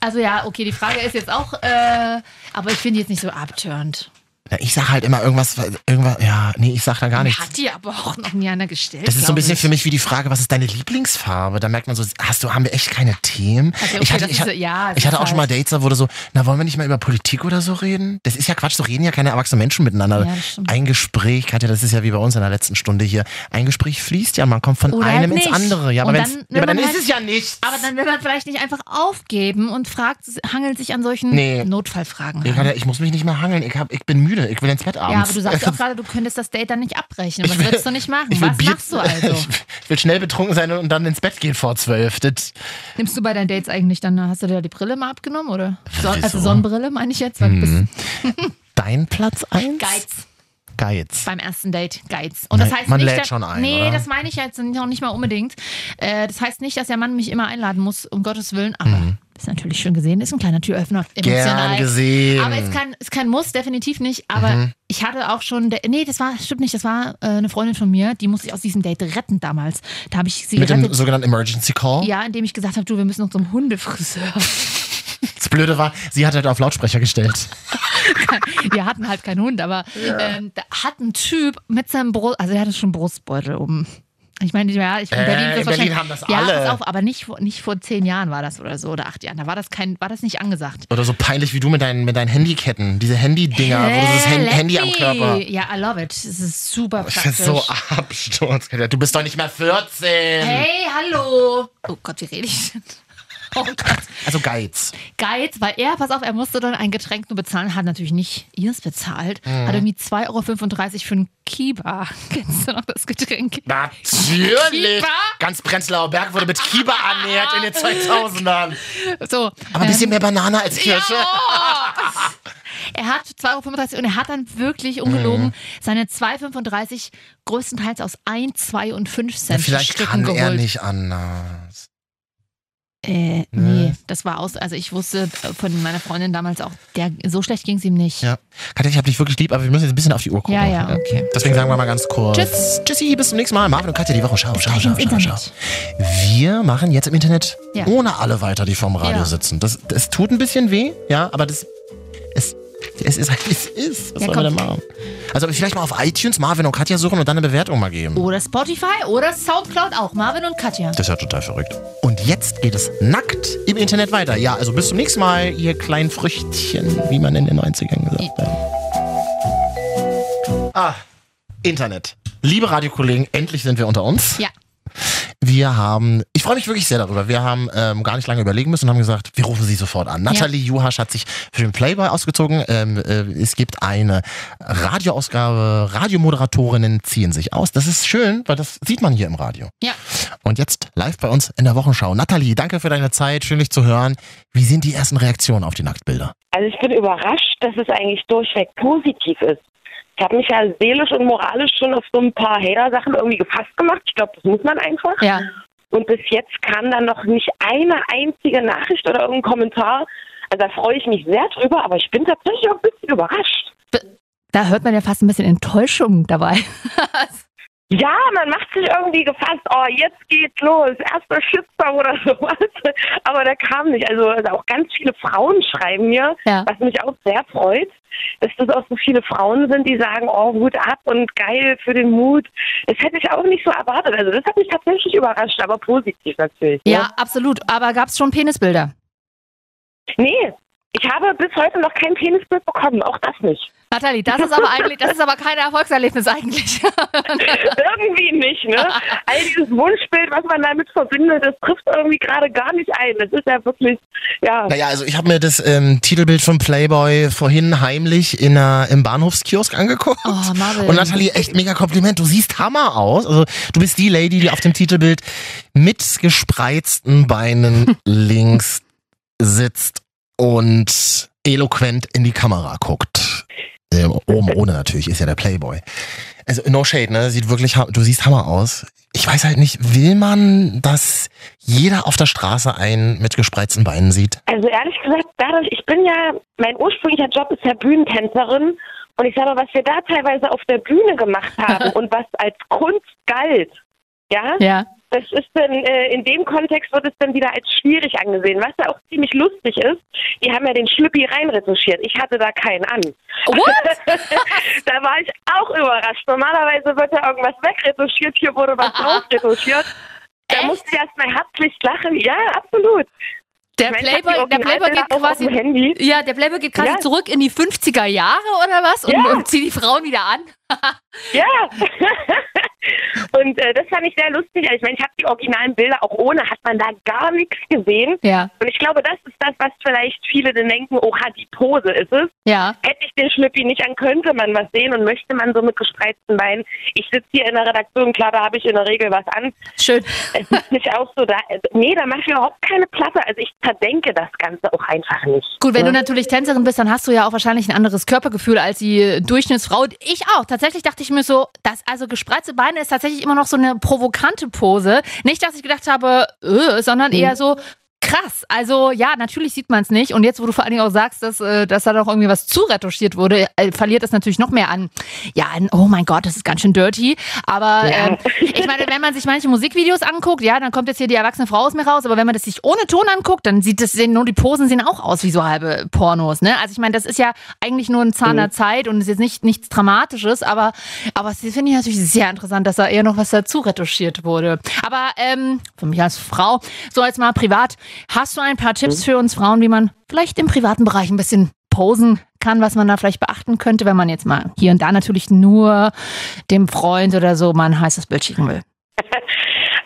Also ja, okay, die Frage ist jetzt auch, äh, aber ich finde die jetzt nicht so abturnt. Na, ich sag halt immer irgendwas, irgendwas, ja, nee, ich sag da gar nichts. Hat die aber auch noch nie einer gestellt. Das ist so ein bisschen ich. für mich wie die Frage, was ist deine Lieblingsfarbe? Da merkt man so, hast du, haben wir echt keine Themen? Also, okay, ich hatte, ich, so- ja, ich hatte auch schon mal halt- Dates, da wurde so, na, wollen wir nicht mal über Politik oder so reden? Das ist ja Quatsch, so reden ja keine erwachsenen Menschen miteinander. Ja, ein Gespräch, Katja, das ist ja wie bei uns in der letzten Stunde hier. Ein Gespräch fließt ja, man kommt von Oder einem halt ins andere. Ja, aber, dann, ja, aber dann man ist halt- es ja nichts. Aber dann will man vielleicht nicht einfach aufgeben und fragt, hangelt sich an solchen Nee. Notfallfragen. Nee. Katja, ich muss mich nicht mehr hangeln, ich, hab, ich bin müde, ich will ins Bett abends. Ja, aber du sagst auch gerade, du könntest das Date dann nicht abbrechen. Was will- würdest du nicht machen? ich will Was Bier- machst du also? Ich will schnell betrunken sein und dann ins Bett gehen vor zwölf. Nimmst du bei deinen Dates eigentlich dann, hast du dir die Brille mal abgenommen? Oder? So, also Sonnenbrille meine ich jetzt, Mhm. Dein Platz eins? Geiz Geiz. beim ersten Date. Geiz. Und das Nein, heißt man nicht, lädt dass- schon ein, Nee, oder? das meine ich jetzt noch nicht mal unbedingt. Äh, das heißt nicht, dass der Mann mich immer einladen muss, um Gottes Willen, aber das ist natürlich schön gesehen, ist ein kleiner Türöffner. Emotional. Gern gesehen. Aber ist kein, ist kein Muss, definitiv nicht. Aber Mhm. ich hatte auch schon, der, nee, das war, stimmt nicht, das war äh, eine Freundin von mir, die musste ich aus diesem Date retten damals. Da habe ich sie Mit dem gerettet. sogenannten Emergency Call. Ja, indem ich gesagt habe, du, wir müssen noch zum Hundefriseur. Das Blöde war, sie hat halt auf Lautsprecher gestellt. Wir hatten halt keinen Hund, aber ähm, da hat ein Typ mit seinem Brust, also er hatte schon Brustbeutel um. Ich meine, ja, ich in Äh, Berlin, ist das in Berlin haben das ja, alle. pass auf, aber nicht, vor- nicht vor zehn Jahren war das oder so oder acht Jahren. Da war das kein, war das nicht angesagt. Oder so peinlich wie du mit deinen, mit deinen Handyketten. Diese Handy-Dinger, wo du das Hey, Hand- Handy am. Körper. Ja, I love it. Das ist super praktisch. bin so Absturz. Du bist doch nicht mehr 14. Hey, hallo. Oh Gott, wie rede ich denn? Oh Gott. Also Geiz. Geiz, weil er, pass auf, er musste dann ein Getränk nur bezahlen, hat natürlich nicht ihrs bezahlt, Mhm. hat irgendwie 2,35 Euro für einen Kiba. Kennst du noch das Getränk? Natürlich. Kiba? Ganz Prenzlauer Berg wurde mit Kiba ernährt in den 2000ern. So. Aber ein bisschen ähm, mehr Banane als Kirsche. Ja. Er hat 2,35 Euro und er hat dann wirklich ungelogen Mhm. seine 2,35 größtenteils aus 1, 2 und 5 Ja, Cent vielleicht Stücken kann geholt. er nicht anders. Äh, nee, das war aus. Also ich wusste von meiner Freundin damals auch, der, so schlecht ging es ihm nicht. Ja. Katja, ich hab dich wirklich lieb, aber wir müssen jetzt ein bisschen auf die Uhr gucken. Ja, ja, okay. Deswegen sagen wir mal ganz kurz. Tschüss. Tschüssi, bis zum nächsten Mal. Marvin und Katja, die Woche. Schau, schau, schau, schau, schau. Wir machen jetzt im Internet Ja. ohne alle weiter, die vorm Radio Ja. sitzen. Das, das tut ein bisschen weh, ja, aber das, es, es ist halt, wie es ist. Was Ja, soll man denn machen? Also vielleicht mal auf iTunes Marvin und Katja suchen und dann eine Bewertung mal geben. Oder Spotify oder Soundcloud auch. Marvin und Katja. Das ist ja total verrückt. Und jetzt geht es nackt im Internet weiter. Ja, also bis zum nächsten Mal, ihr kleinen Früchtchen, wie man in den 90ern gesagt hat. Ah, Internet. Liebe Radiokollegen, endlich sind wir unter uns. Ja. Wir haben, ich freue mich wirklich sehr darüber. Wir haben ähm, gar nicht lange überlegen müssen und haben gesagt, wir rufen sie sofort an. Nathalie Juhasch hat sich für den Playboy ausgezogen. Ähm, äh, es gibt eine Radioausgabe, Radiomoderatorinnen ziehen sich aus. Das ist schön, weil das sieht man hier im Radio. Ja. Und jetzt live bei uns in der Wochenschau. Nathalie, danke für deine Zeit, schön dich zu hören. Wie sind die ersten Reaktionen auf die Nacktbilder? Also ich bin überrascht, dass es eigentlich durchweg positiv ist. Ich habe mich ja seelisch und moralisch schon auf so ein paar Hater-Sachen irgendwie gefasst gemacht. Ich glaube, das muss man einfach. Ja. Und bis jetzt kam dann noch nicht eine einzige Nachricht oder irgendein Kommentar. Also da freue ich mich sehr drüber, aber ich bin tatsächlich auch ein bisschen überrascht. Da hört man ja fast ein bisschen Enttäuschung dabei. Ja, man macht sich irgendwie gefasst, oh, jetzt geht's los, erster Shitstorm oder sowas. Aber der kam nicht. Also, also auch ganz viele Frauen schreiben mir, Ja. was mich auch sehr freut, dass das auch so viele Frauen sind, die sagen, oh, Hut ab und geil für den Mut. Das hätte ich auch nicht so erwartet. Also das hat mich tatsächlich überrascht, aber positiv natürlich. ne? Ja, absolut. Aber gab es schon Penisbilder? Nee, ich habe bis heute noch kein Penisbild bekommen, auch das nicht. Nathalie, das ist aber eigentlich, das ist aber kein Erfolgserlebnis eigentlich. irgendwie nicht, ne? All dieses Wunschbild, was man damit verbindet, das trifft irgendwie gerade gar nicht ein. Das ist ja wirklich, ja. Naja, also ich habe mir das ähm, Titelbild von Playboy vorhin heimlich in einer, im Bahnhofskiosk angeguckt. Oh, Marvin. Und Nathalie, echt mega Kompliment. Du siehst Hammer aus. Also du bist die Lady, die auf dem Titelbild mit gespreizten Beinen links sitzt und eloquent in die Kamera guckt. Äh, oben ohne natürlich, ist ja der Playboy. Also no shade, ne? Sieht wirklich, du siehst Hammer aus. Ich weiß halt nicht, will man, dass jeder auf der Straße einen mit gespreizten Beinen sieht? Also ehrlich gesagt, dadurch, ich bin ja, mein ursprünglicher Job ist ja Bühnentänzerin und ich sage mal, was wir da teilweise auf der Bühne gemacht haben und was als Kunst galt, ja, Ja. Das ist dann, äh, in dem Kontext wird es dann wieder als schwierig angesehen, was ja auch ziemlich lustig ist. Die haben ja den Schlüppi reinretuschiert. Ich hatte da keinen an. Da war ich auch überrascht. Normalerweise wird ja irgendwas wegretuschiert, hier wurde was draufretuschiert. Da musste ich erst mal herzlich lachen. Ja, absolut. Der meine, Playboy, der Playboy geht quasi. Ja, der Playboy geht quasi Ja. zurück in die 50er Jahre oder was und, Ja. und zieht die Frauen wieder an. Ja. Und äh, das fand ich sehr lustig. Also Ich meine, ich habe die originalen Bilder auch ohne, hat man da gar nichts gesehen. Ja. Und ich glaube, das ist das, was vielleicht viele dann denken, oha, die Pose ist es. Ja. Hätte ich den Schlüppi nicht an, könnte man was sehen und möchte man so mit gespreizten Beinen. Ich sitze hier in der Redaktion, klar, da habe ich in der Regel was an. Schön. Es ist nicht auch so, da, nee, da mache ich überhaupt keine Platte. Also ich verdenke das Ganze auch einfach nicht. Gut, wenn ne? du natürlich Tänzerin bist, dann hast du ja auch wahrscheinlich ein anderes Körpergefühl als die Durchschnittsfrau. Ich auch. Tatsächlich dachte ich mir so, dass also gespreizte Beine ist tatsächlich immer noch so eine provokante Pose. Nicht, dass ich gedacht habe, äh, sondern eher so krass. Also ja, natürlich sieht man es nicht. Und jetzt, wo du vor allen Dingen auch sagst, dass, äh, dass da doch irgendwie was zuretuschiert wurde, äh, verliert es natürlich noch mehr an. Ja, an, oh mein Gott, das ist ganz schön dirty. Aber Ja. ähm, ich meine, wenn man sich manche Musikvideos anguckt, ja, dann kommt jetzt hier die erwachsene Frau aus mir raus. Aber wenn man das sich ohne Ton anguckt, dann sieht das sehen nur die Posen sehen auch aus wie so halbe Pornos. Ne? Also ich meine, das ist ja eigentlich nur ein Zahn der Zeit und ist jetzt nicht nichts Dramatisches. Aber aber das finde ich natürlich sehr interessant, dass da eher noch was dazu retuschiert wurde. Aber ähm, für mich als Frau, so als mal privat, hast du ein paar Tipps für uns Frauen, wie man vielleicht im privaten Bereich ein bisschen posen kann, was man da vielleicht beachten könnte, wenn man jetzt mal hier und da natürlich nur dem Freund oder so mal ein heißes Bild schicken will.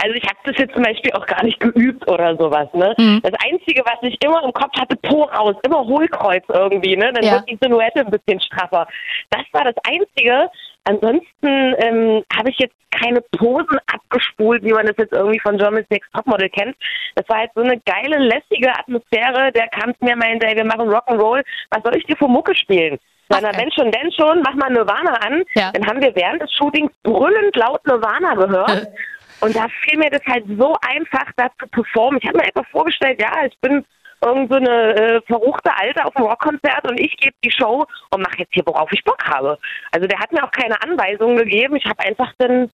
Also ich habe das jetzt zum Beispiel auch gar nicht geübt oder sowas. Ne? Mhm. Das Einzige, was ich immer im Kopf hatte, Po raus, immer Hohlkreuz irgendwie. Ne? Dann Ja. wird die Silhouette ein bisschen straffer. Das war das Einzige. Ansonsten ähm, habe ich jetzt keine Posen abgespult, wie man das jetzt irgendwie von Germany's Next Topmodel kennt. Das war jetzt so eine geile, lässige Atmosphäre. Der kam zu mir meinte, ey, wir machen Rock'n'Roll. Was soll ich dir für Mucke spielen? Na, ey. wenn schon, denn schon, mach mal Nirvana an. Ja. Dann haben wir während des Shootings brüllend laut Nirvana gehört. Und da fiel mir das halt so einfach, da zu performen. Ich habe mir einfach vorgestellt, ja, ich bin irgend so eine äh, verruchte Alte auf dem Rockkonzert und ich gebe die Show und mache jetzt hier, worauf ich Bock habe. Also der hat mir auch keine Anweisungen gegeben. Ich habe einfach dann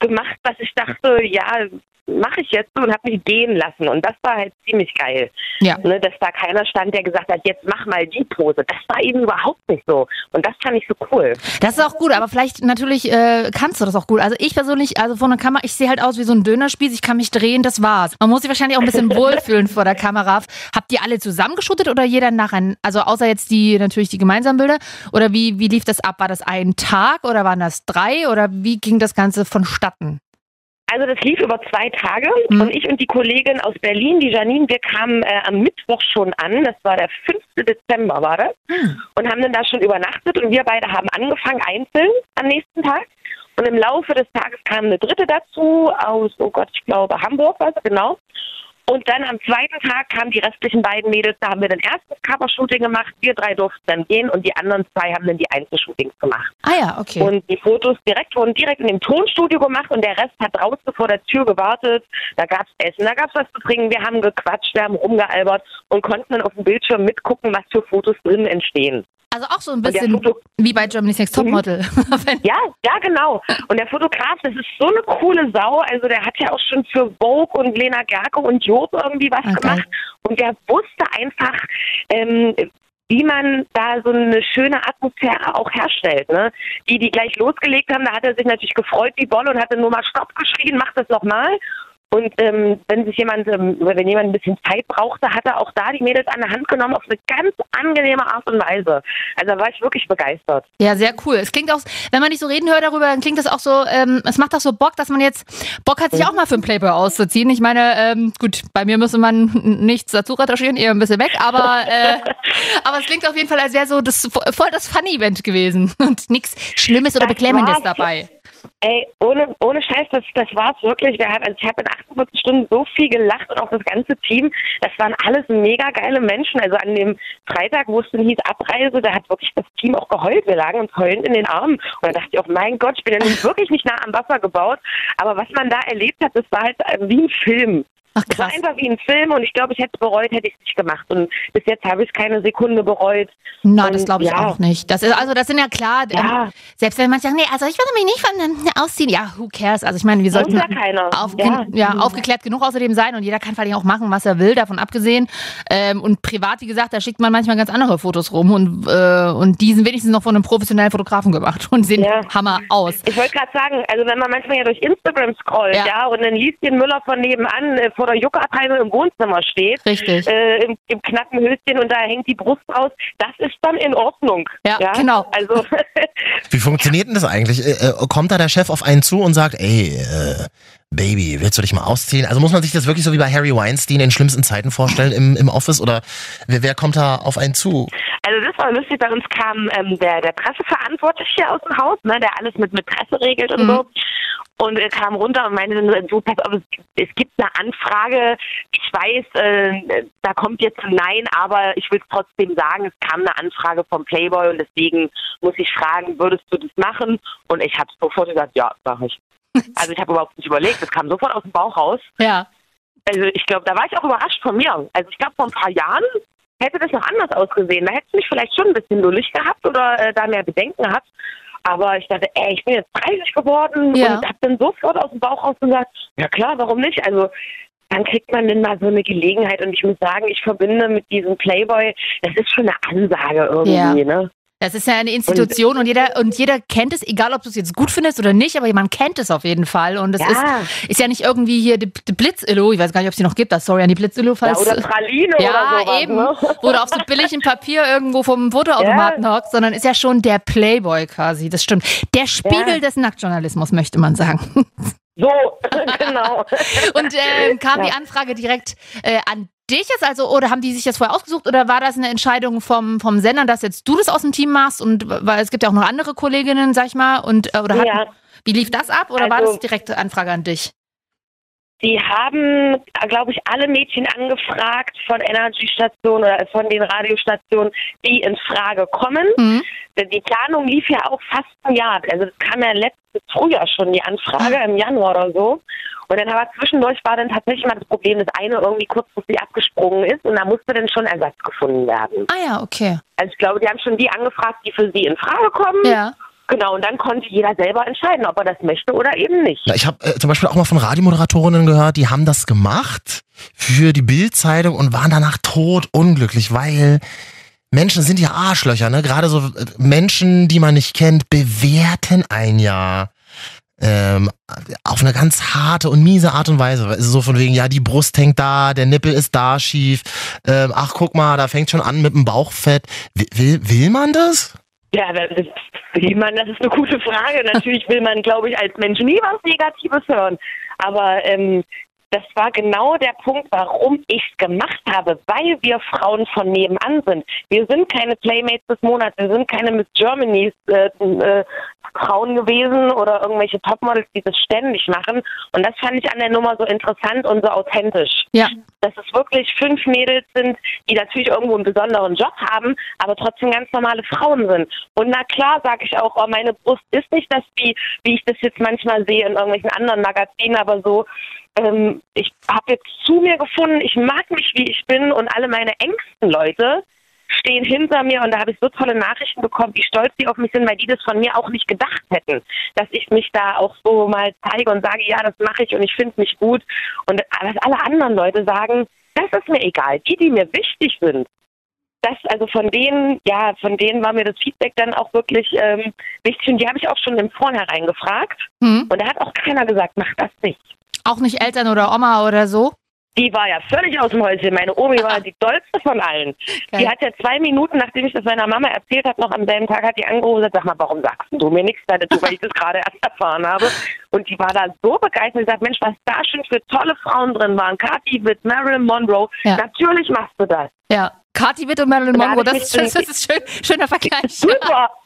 gemacht, was ich dachte, ja, mache ich jetzt so und habe mich gehen lassen. Und das war halt ziemlich geil. Ja. Ne, dass da keiner stand, der gesagt hat, jetzt mach mal die Pose. Das war eben überhaupt nicht so. Und das fand ich so cool. Das ist auch gut, aber vielleicht natürlich äh, kannst du das auch gut. Also ich persönlich, also vor einer Kamera, ich sehe halt aus wie so ein Dönerspieß, ich kann mich drehen, das war's. Man muss sich wahrscheinlich auch ein bisschen wohlfühlen vor der Kamera. Habt ihr alle zusammengeschuttet oder jeder nacheinander? Also außer jetzt die natürlich die gemeinsamen Bilder. Oder wie, wie lief das ab? War das ein Tag oder waren das drei? Oder wie ging das Ganze vonstatten? Also das lief über zwei Tage Mhm. und ich und die Kollegin aus Berlin, die Janine, wir kamen äh, am Mittwoch schon an, das war der 5. Dezember war das, Hm. und haben dann da schon übernachtet und wir beide haben angefangen einzeln am nächsten Tag. Und im Laufe des Tages kam eine dritte dazu aus, oh Gott, ich glaube Hamburg war es, genau. Und dann am zweiten Tag kamen die restlichen beiden Mädels, da haben wir dann erst das Cover-Shooting gemacht, wir drei durften dann gehen und die anderen zwei haben dann die Einzelshootings gemacht. Ah ja, okay. Und die Fotos direkt wurden direkt in dem Tonstudio gemacht und der Rest hat draußen vor der Tür gewartet. Da gab's Essen, da gab's was zu trinken, wir haben gequatscht, wir haben rumgealbert und konnten dann auf dem Bildschirm mitgucken, was für Fotos drin entstehen. Also auch so ein bisschen wie bei Germany's Next Topmodel. Wenn- Ja, ja, genau. Und der Fotograf, das ist so eine coole Sau. Also der hat ja auch schon für Vogue und Lena Gerke und Job irgendwie was Ah, geil. gemacht. Und der wusste einfach, ähm, wie man da so eine schöne Atmosphäre auch herstellt. Ne? Die, die gleich losgelegt haben, da hat er sich natürlich gefreut wie Bolle und hatte nur mal Stopp geschrien, mach das nochmal. Und ähm, wenn sich jemand, ähm, oder wenn jemand ein bisschen Zeit brauchte, hat er auch da die Mädels an der Hand genommen auf eine ganz angenehme Art und Weise. Also da war ich wirklich begeistert. Ja, sehr cool. Es klingt auch, wenn man dich so reden hört darüber, dann klingt das auch so, ähm, es macht auch so Bock, dass man jetzt Bock hat, sich auch mal für einen Playboy auszuziehen. Ich meine, ähm, gut, bei mir müsste man nichts dazu recherchieren, eher ein bisschen weg, aber, äh, aber es klingt auf jeden Fall, als wäre so das voll das Fun-Event gewesen und nichts Schlimmes oder Das Beklemmendes dabei. Ey, ohne, ohne Scheiß, das, das war's wirklich. Wir haben, also ich habe in 48 Stunden so viel gelacht und auch das ganze Team. Das waren alles mega geile Menschen. Also an dem Freitag, wo es dann hieß Abreise, da hat wirklich das Team auch geheult. Wir lagen uns heulend in den Armen. Und da dachte ich auch, mein Gott, ich bin ja nun wirklich nicht nah am Wasser gebaut. Aber was man da erlebt hat, das war halt wie ein Film. Ach Es war krass. einfach wie ein Film und ich glaube, ich hätte es bereut, hätte ich es nicht gemacht. Und bis jetzt habe ich es keine Sekunde bereut. Na, Und das glaube ich ja. auch nicht. Das ist, also das sind ja klar, Ja. ähm, selbst wenn man sagt, nee, also ich würde mich nicht von ähm, ausziehen. Ja, who cares? Also ich meine, wir sollten ja auf, Ja. ja. aufgeklärt genug außerdem sein und jeder kann vor allem auch machen, was er will, davon abgesehen. Ähm, und privat, wie gesagt, da schickt man manchmal ganz andere Fotos rum und, äh, und die sind wenigstens noch von einem professionellen Fotografen gemacht und sehen. Hammer aus. Ich wollte gerade sagen, also wenn man manchmal ja durch Instagram scrollt, Ja. und dann liest den Müller von nebenan äh, vor der Juckabteilung im Wohnzimmer steht, Richtig. äh, im, im knappen Höschen und da hängt die Brust raus, das ist dann in Ordnung. Ja, genau. Also Wie funktioniert denn das eigentlich? Äh, äh, kommt da der Chef auf einen zu und sagt, ey, äh, Baby, willst du dich mal ausziehen? Also muss man sich das wirklich so wie bei Harry Weinstein in schlimmsten Zeiten vorstellen im, im Office oder wer, wer kommt da auf einen zu? Also das war lustig, bei uns kam ähm, der, der Presseverantwortliche aus dem Haus, ne, der alles mit, mit Presse regelt und Mhm. so. Und er kam runter und meinte dann, so, pass auf, es, es gibt eine Anfrage. Ich weiß, äh, da kommt jetzt ein Nein, aber ich will es trotzdem sagen, es kam eine Anfrage vom Playboy und deswegen muss ich fragen, würdest du das machen? Und ich habe sofort gesagt, ja, mache ich. Also ich habe überhaupt nicht überlegt, es kam sofort aus dem Bauch raus. Ja. Also ich glaube, da war ich auch überrascht von mir. Also ich glaube, vor ein paar Jahren hätte das noch anders ausgesehen. Da hätte es mich vielleicht schon ein bisschen lullig gehabt oder äh, da mehr Bedenken gehabt. Aber ich dachte, ey, ich bin jetzt 30 geworden Ja. und hab dann sofort aus dem Bauch raus gesagt, ja klar, warum nicht? Also dann kriegt man dann mal so eine Gelegenheit und ich muss sagen, ich verbinde mit diesem Playboy, das ist schon eine Ansage irgendwie, Ja. ne? Das ist ja eine Institution und, jeder und jeder kennt es, egal ob du es jetzt gut findest oder nicht, aber man kennt es auf jeden Fall. Und es Ja. ist, ist ja nicht irgendwie hier die, die Blitzillo, ich weiß gar nicht, ob es die noch gibt, das sorry an die Blitzillo, Ja, falls. oder Praline ja, oder sowas, eben. ne? Wo du auf so billigem Papier irgendwo vom Fotoautomaten hockst, sondern ist ja schon der Playboy quasi. Das stimmt. Der Spiegel Ja. des Nacktjournalismus, möchte man sagen. So, genau. Und ähm, kam die Ja. Anfrage direkt äh, an dich jetzt also oder haben die sich das vorher ausgesucht oder war das eine Entscheidung vom, vom Sender, dass jetzt du das aus dem Team machst und weil es gibt ja auch noch andere Kolleginnen, sag ich mal, und äh, oder hat, Ja. wie lief das ab oder war Also- das direkte Anfrage an dich? Sie haben, glaube ich, alle Mädchen angefragt von Energy-Stationen oder von den Radiostationen, die in Frage kommen. Mhm. Die Planung lief ja auch fast ein Jahr. Also das kam ja letztes Frühjahr schon die Anfrage, im Januar oder so. Und dann aber zwischendurch war dann tatsächlich mal das Problem, dass eine irgendwie kurzfristig abgesprungen ist und da musste dann schon Ersatz gefunden werden. Ah ja, okay. Also ich glaube, die haben schon die angefragt, die für sie in Frage kommen. Ja. Genau, und dann konnte jeder selber entscheiden, ob er das möchte oder eben nicht. Na, ich habe äh, zum Beispiel auch mal von Radiomoderatorinnen gehört, die haben das gemacht für die Bildzeitung und waren danach tot unglücklich, weil Menschen sind ja Arschlöcher, ne? Gerade so äh, Menschen, die man nicht kennt, bewerten ein ja ähm, auf eine ganz harte und miese Art und Weise. Also so von wegen, ja, die Brust hängt da, der Nippel ist da schief. Ähm, ach, guck mal, da fängt schon an mit dem Bauchfett. Will, will, will man das? Ja, das man, das ist eine gute Frage. Natürlich will man, glaube ich, als Mensch nie was Negatives hören. Aber ähm, das war genau der Punkt, warum ich es gemacht habe, weil wir Frauen von nebenan sind. Wir sind keine Playmates des Monats, wir sind keine Miss Germanys äh, äh, Frauen gewesen oder irgendwelche Topmodels, die das ständig machen. Und das fand ich an der Nummer so interessant und so authentisch. Ja. Dass es wirklich fünf Mädels sind, die natürlich irgendwo einen besonderen Job haben, aber trotzdem ganz normale Frauen sind. Und na klar sage ich auch, oh, meine Brust ist nicht das, wie, wie ich das jetzt manchmal sehe in irgendwelchen anderen Magazinen, aber so, ähm, ich habe jetzt zu mir gefunden, ich mag mich, wie ich bin und alle meine engsten Leute stehen hinter mir und da habe ich so tolle Nachrichten bekommen, wie stolz die auf mich sind, weil die das von mir auch nicht gedacht hätten, dass ich mich da auch so mal zeige und sage, ja, das mache ich und ich finde mich gut. Und was alle anderen Leute sagen, das ist mir egal. Die, die mir wichtig sind, das, also von denen, ja, von denen war mir das Feedback dann auch wirklich ähm, wichtig und die habe ich auch schon im Vornherein gefragt Hm. und da hat auch keiner gesagt, mach das nicht. Auch nicht Eltern oder Oma oder so? Die war ja völlig aus dem Häuschen. Meine Omi war die dollste von allen. Geil. Die hat ja zwei Minuten, nachdem ich das meiner Mama erzählt habe, noch am selben Tag hat die angerufen und gesagt, sag mal, warum sagst du mir nichts dazu, weil ich das gerade erst erfahren habe. Und die war da so begeistert und gesagt, Mensch, was da schon für tolle Frauen drin waren. Kathi Witt, Marilyn Monroe. Ja. Natürlich machst du das. Ja. Kathi Witt und Marilyn Monroe, das ist, das ist schön, schöner Vergleich. Super.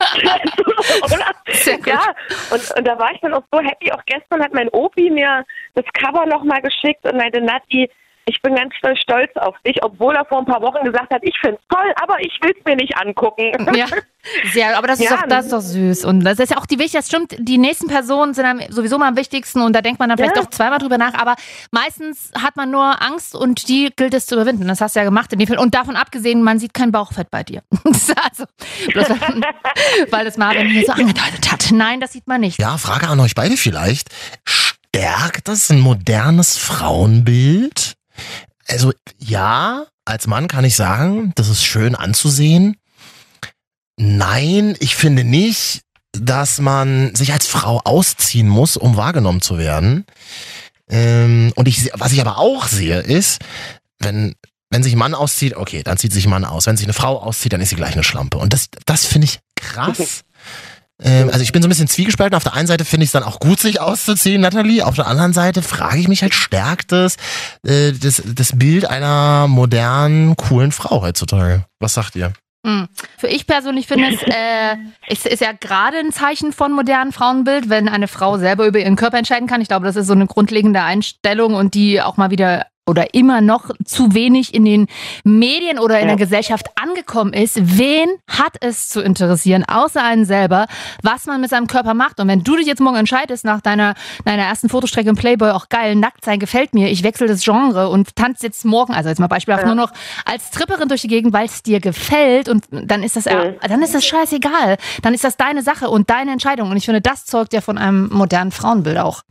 Ja, und, und da war ich dann auch so happy. Auch gestern hat mein Opi mir das Cover nochmal geschickt und meinte, Nati, ich bin ganz doll stolz auf dich, obwohl er vor ein paar Wochen gesagt hat, ich finde es toll, aber ich will es mir nicht angucken. Ja, sehr, aber das ist, Ja, doch, das ist doch süß. Und das ist ja auch die wichtigste, das stimmt, die nächsten Personen sind einem sowieso mal am wichtigsten und da denkt man dann vielleicht Ja. doch zweimal drüber nach, aber meistens hat man nur Angst und die gilt es zu überwinden. Das hast du ja gemacht in dem Fall. Und davon abgesehen, man sieht kein Bauchfett bei dir. also, bloß weil, weil das Marvin hier so angedeutet hat. Nein, das sieht man nicht. Ja, Frage an euch beide vielleicht. Stärkt das ein modernes Frauenbild? Also ja, als Mann kann ich sagen, das ist schön anzusehen. Nein, ich finde nicht, dass man sich als Frau ausziehen muss, um wahrgenommen zu werden. Ähm, und ich, was ich aber auch sehe, ist, wenn, wenn sich ein Mann auszieht, okay, dann zieht sich ein Mann aus. Wenn sich eine Frau auszieht, dann ist sie gleich eine Schlampe. Und das, das finde ich krass. Ähm, also ich bin so ein bisschen zwiegespalten. Auf der einen Seite finde ich es dann auch gut, sich auszuziehen, Nathalie. Auf der anderen Seite frage ich mich halt, stärkt äh, das, das Bild einer modernen, coolen Frau heutzutage? Was sagt ihr? Hm. Für ich persönlich finde es, äh, es ist ja gerade ein Zeichen von modernem Frauenbild, wenn eine Frau selber über ihren Körper entscheiden kann. Ich glaube, das ist so eine grundlegende Einstellung und die auch mal wieder oder immer noch zu wenig in den Medien oder in der Gesellschaft angekommen ist. Wen hat es zu interessieren, außer einen selber, was man mit seinem Körper macht? Und wenn du dich jetzt morgen entscheidest, nach deiner, deiner ersten Fotostrecke im Playboy, auch geil, nackt sein gefällt mir, ich wechsle das Genre und tanze jetzt morgen, also jetzt mal beispielhaft nur noch als Tripperin durch die Gegend, weil es dir gefällt und dann ist das, dann ist das scheißegal. Dann ist das deine Sache und deine Entscheidung. Und ich finde, das zeugt ja von einem modernen Frauenbild auch.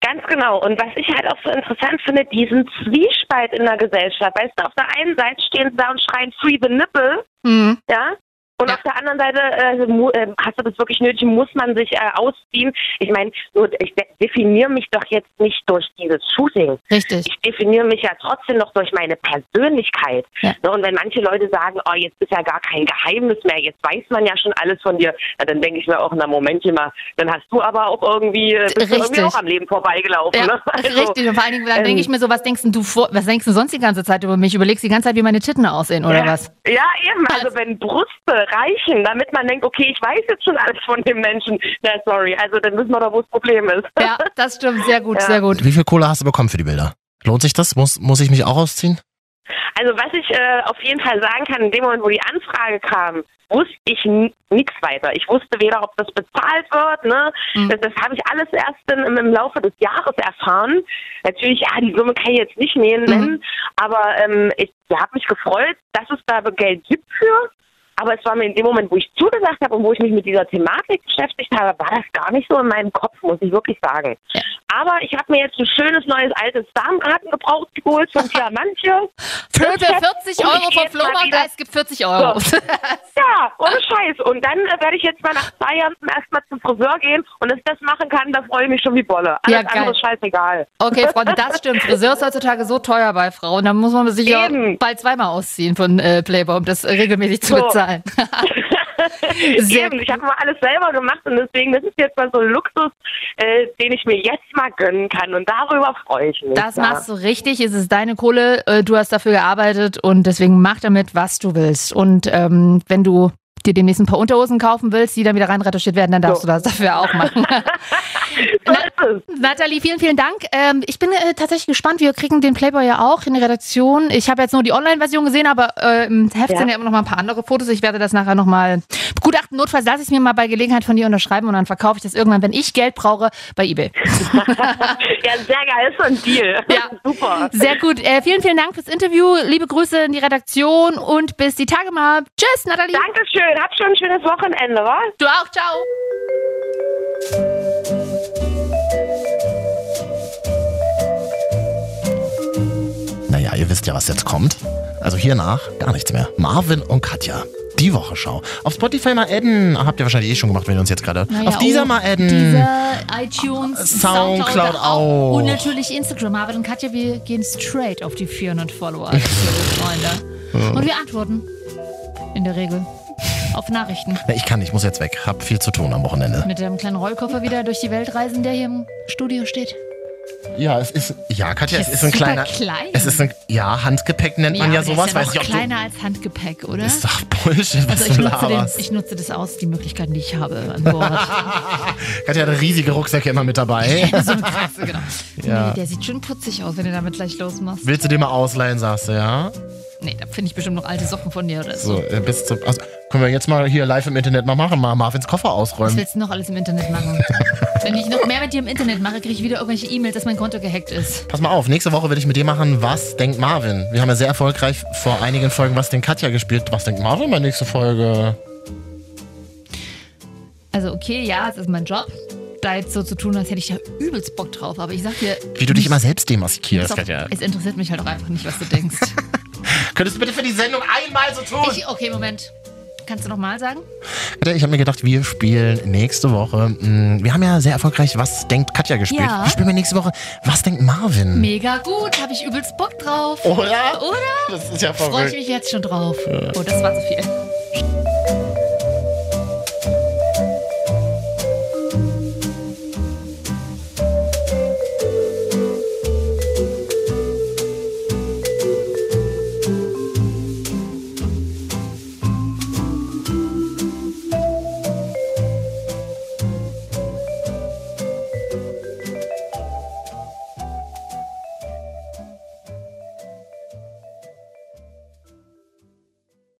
Ganz genau. Und was ich halt auch so interessant finde, diesen Zwiespalt in der Gesellschaft. Weißt du, auf der einen Seite stehen sie da und schreien Free the Nipple, Mhm. ja? Und auf der anderen Seite, äh, äh, hast du das wirklich nötig, muss man sich äh, ausziehen. Ich meine, ich de definiere mich doch jetzt nicht durch dieses Shooting. Richtig. Ich definiere mich ja trotzdem noch durch meine Persönlichkeit. Ja. Ne, Und wenn manche Leute sagen, oh, jetzt ist ja gar kein Geheimnis mehr, jetzt weiß man ja schon alles von dir, ja, dann denke ich mir auch, na Momentchen mal, dann hast du aber auch irgendwie, äh, bist du irgendwie auch am Leben vorbeigelaufen. Ja, ne? Also, richtig. Und vor allen Dingen, dann ähm, denke ich mir so, was denkst du vor, was denkst du sonst die ganze Zeit über mich? Überlegst die ganze Zeit, wie meine Titten aussehen oder ja, was? Ja, eben. Also wenn Brüste reichen, damit man denkt, okay, ich weiß jetzt schon alles von dem Menschen, na sorry, also dann wissen wir doch, wo das Problem ist. Ja, das stimmt. Sehr gut, Ja. sehr gut. Wie viel Kohle hast du bekommen für die Bilder? Lohnt sich das? Muss, muss ich mich auch ausziehen? Also was ich äh, auf jeden Fall sagen kann, in dem Moment, wo die Anfrage kam, wusste ich nichts weiter. Ich wusste weder, ob das bezahlt wird, ne? Mhm. Das, das habe ich alles erst in, im Laufe des Jahres erfahren. Natürlich, ja, die Summe kann ich jetzt nicht nennen, nennen, aber ähm, ich habe mich gefreut, dass es da Geld gibt für. Aber es war mir in dem Moment, wo ich zugesagt habe und wo ich mich mit dieser Thematik beschäftigt habe, war das gar nicht so in meinem Kopf, muss ich wirklich sagen. Aber ich habe mir jetzt ein schönes neues altes Darmraten gebraucht geholt von Diamantje. Für Das jetzt- 40 und Euro vom Flohmarkt, es gibt 40 Euro. So. Ja, ohne Scheiß. Und dann äh, werde ich jetzt mal nach zwei Jahren zum ersten Mal zum Friseur gehen und dass ich das machen kann, da freue ich mich schon wie Bolle. Alles Ja, geil. andere ist scheißegal. Okay, Freunde, das stimmt. Friseur ist heutzutage so teuer bei Frauen. Da muss man sich ja bald zweimal ausziehen von äh, Playboy, um das regelmäßig zu So. bezahlen. Sehr Eben, ich habe mal alles selber gemacht und deswegen, das ist jetzt mal so ein Luxus, äh, den ich mir jetzt mal gönnen kann und darüber freue ich mich. Das ja. machst du richtig, es ist deine Kohle, äh, du hast dafür gearbeitet und deswegen mach damit, was du willst. Und ähm, wenn du dir demnächst ein paar Unterhosen kaufen willst, die dann wieder rein retuschiert werden, dann darfst So. du das dafür auch machen. Es. Nathalie, vielen, vielen Dank. Ähm, ich bin äh, tatsächlich gespannt. Wir kriegen den Playboy ja auch in der Redaktion. Ich habe jetzt nur die Online-Version gesehen, aber äh, im Heft Ja. sind ja immer noch mal ein paar andere Fotos. Ich werde das nachher noch mal begutachten. Notfalls lasse ich es mir mal bei Gelegenheit von dir unterschreiben und dann verkaufe ich das irgendwann, wenn ich Geld brauche, bei eBay. Ja, sehr geil, ist so ein Deal. Ja. Super. Sehr gut. Äh, vielen, vielen Dank fürs Interview. Liebe Grüße in die Redaktion und bis die Tage mal. Tschüss, Nathalie. Dankeschön, habt schon ein schönes Wochenende, wa? Du auch. Ciao. Naja, ihr wisst ja, was jetzt kommt. Also hiernach gar nichts mehr. Marvin und Katja. Die Wochenschau. Auf Spotify mal adden. Habt ihr wahrscheinlich eh schon gemacht, wenn ihr uns jetzt gerade. Naja, auf dieser oh, mal adden. Dieser iTunes, Soundcloud auch. Und natürlich Instagram. Marvin und Katja, wir gehen straight auf die 400 Follower, liebe Freunde. Und wir antworten. In der Regel. Auf Nachrichten. Nee, ich kann ich muss jetzt weg. Hab viel zu tun am Wochenende. Mit dem kleinen Rollkoffer wieder durch die Welt reisen, der hier im Studio steht. Ja, es ist. Ja, Katja, es ist ein ist super kleiner. klein. Es ist ein. Ja, Handgepäck nennt man ja, der sowas. Ist ja Weiß ich, ob kleiner als Handgepäck, oder? du. Ist doch Bullshit, was also ich du nutze, den, ich nutze das aus, die Möglichkeiten, die ich habe an Bord. Katja hat riesige Rucksäcke immer mit dabei. so eine krasse, genau. Ja. Nee, der sieht schön putzig aus, wenn du damit gleich losmachst. Willst du den mal ausleihen, sagst du, ja? Nee, da finde ich bestimmt noch alte Socken von dir oder so. So, äh, bis zum. Also, können wir jetzt mal hier live im Internet mal machen, mal Marvins Koffer Was ausräumen. willst du noch alles im Internet machen? Wenn ich noch mehr mit dir im Internet mache, kriege ich wieder irgendwelche E-Mails, dass mein Konto gehackt ist. Pass mal auf, nächste Woche will ich mit dir machen, was denkt Marvin? Wir haben ja sehr erfolgreich vor einigen Folgen Was denkt Katja gespielt. Was denkt Marvin bei nächste Folge? Also okay, ja, es ist mein Job, da jetzt so zu tun, als hätte ich da übelst Bock drauf. Aber ich sag dir, Wie du dich immer selbst demaskierst, Katja. es interessiert mich halt auch einfach nicht, was du denkst. Könntest du bitte für die Sendung einmal so tun? ich, okay, Moment. Kannst du nochmal sagen? Katja, ich habe mir gedacht, wir spielen nächste Woche. mh, Wir haben ja sehr erfolgreich Was denkt Katja gespielt. Ja. Wir spielen wir nächste Woche Was denkt Marvin? Mega gut, habe ich übelst Bock drauf. Oder? Oder? Das ist ja Freue ich verrückt. mich jetzt schon drauf. Oh, das war zu viel.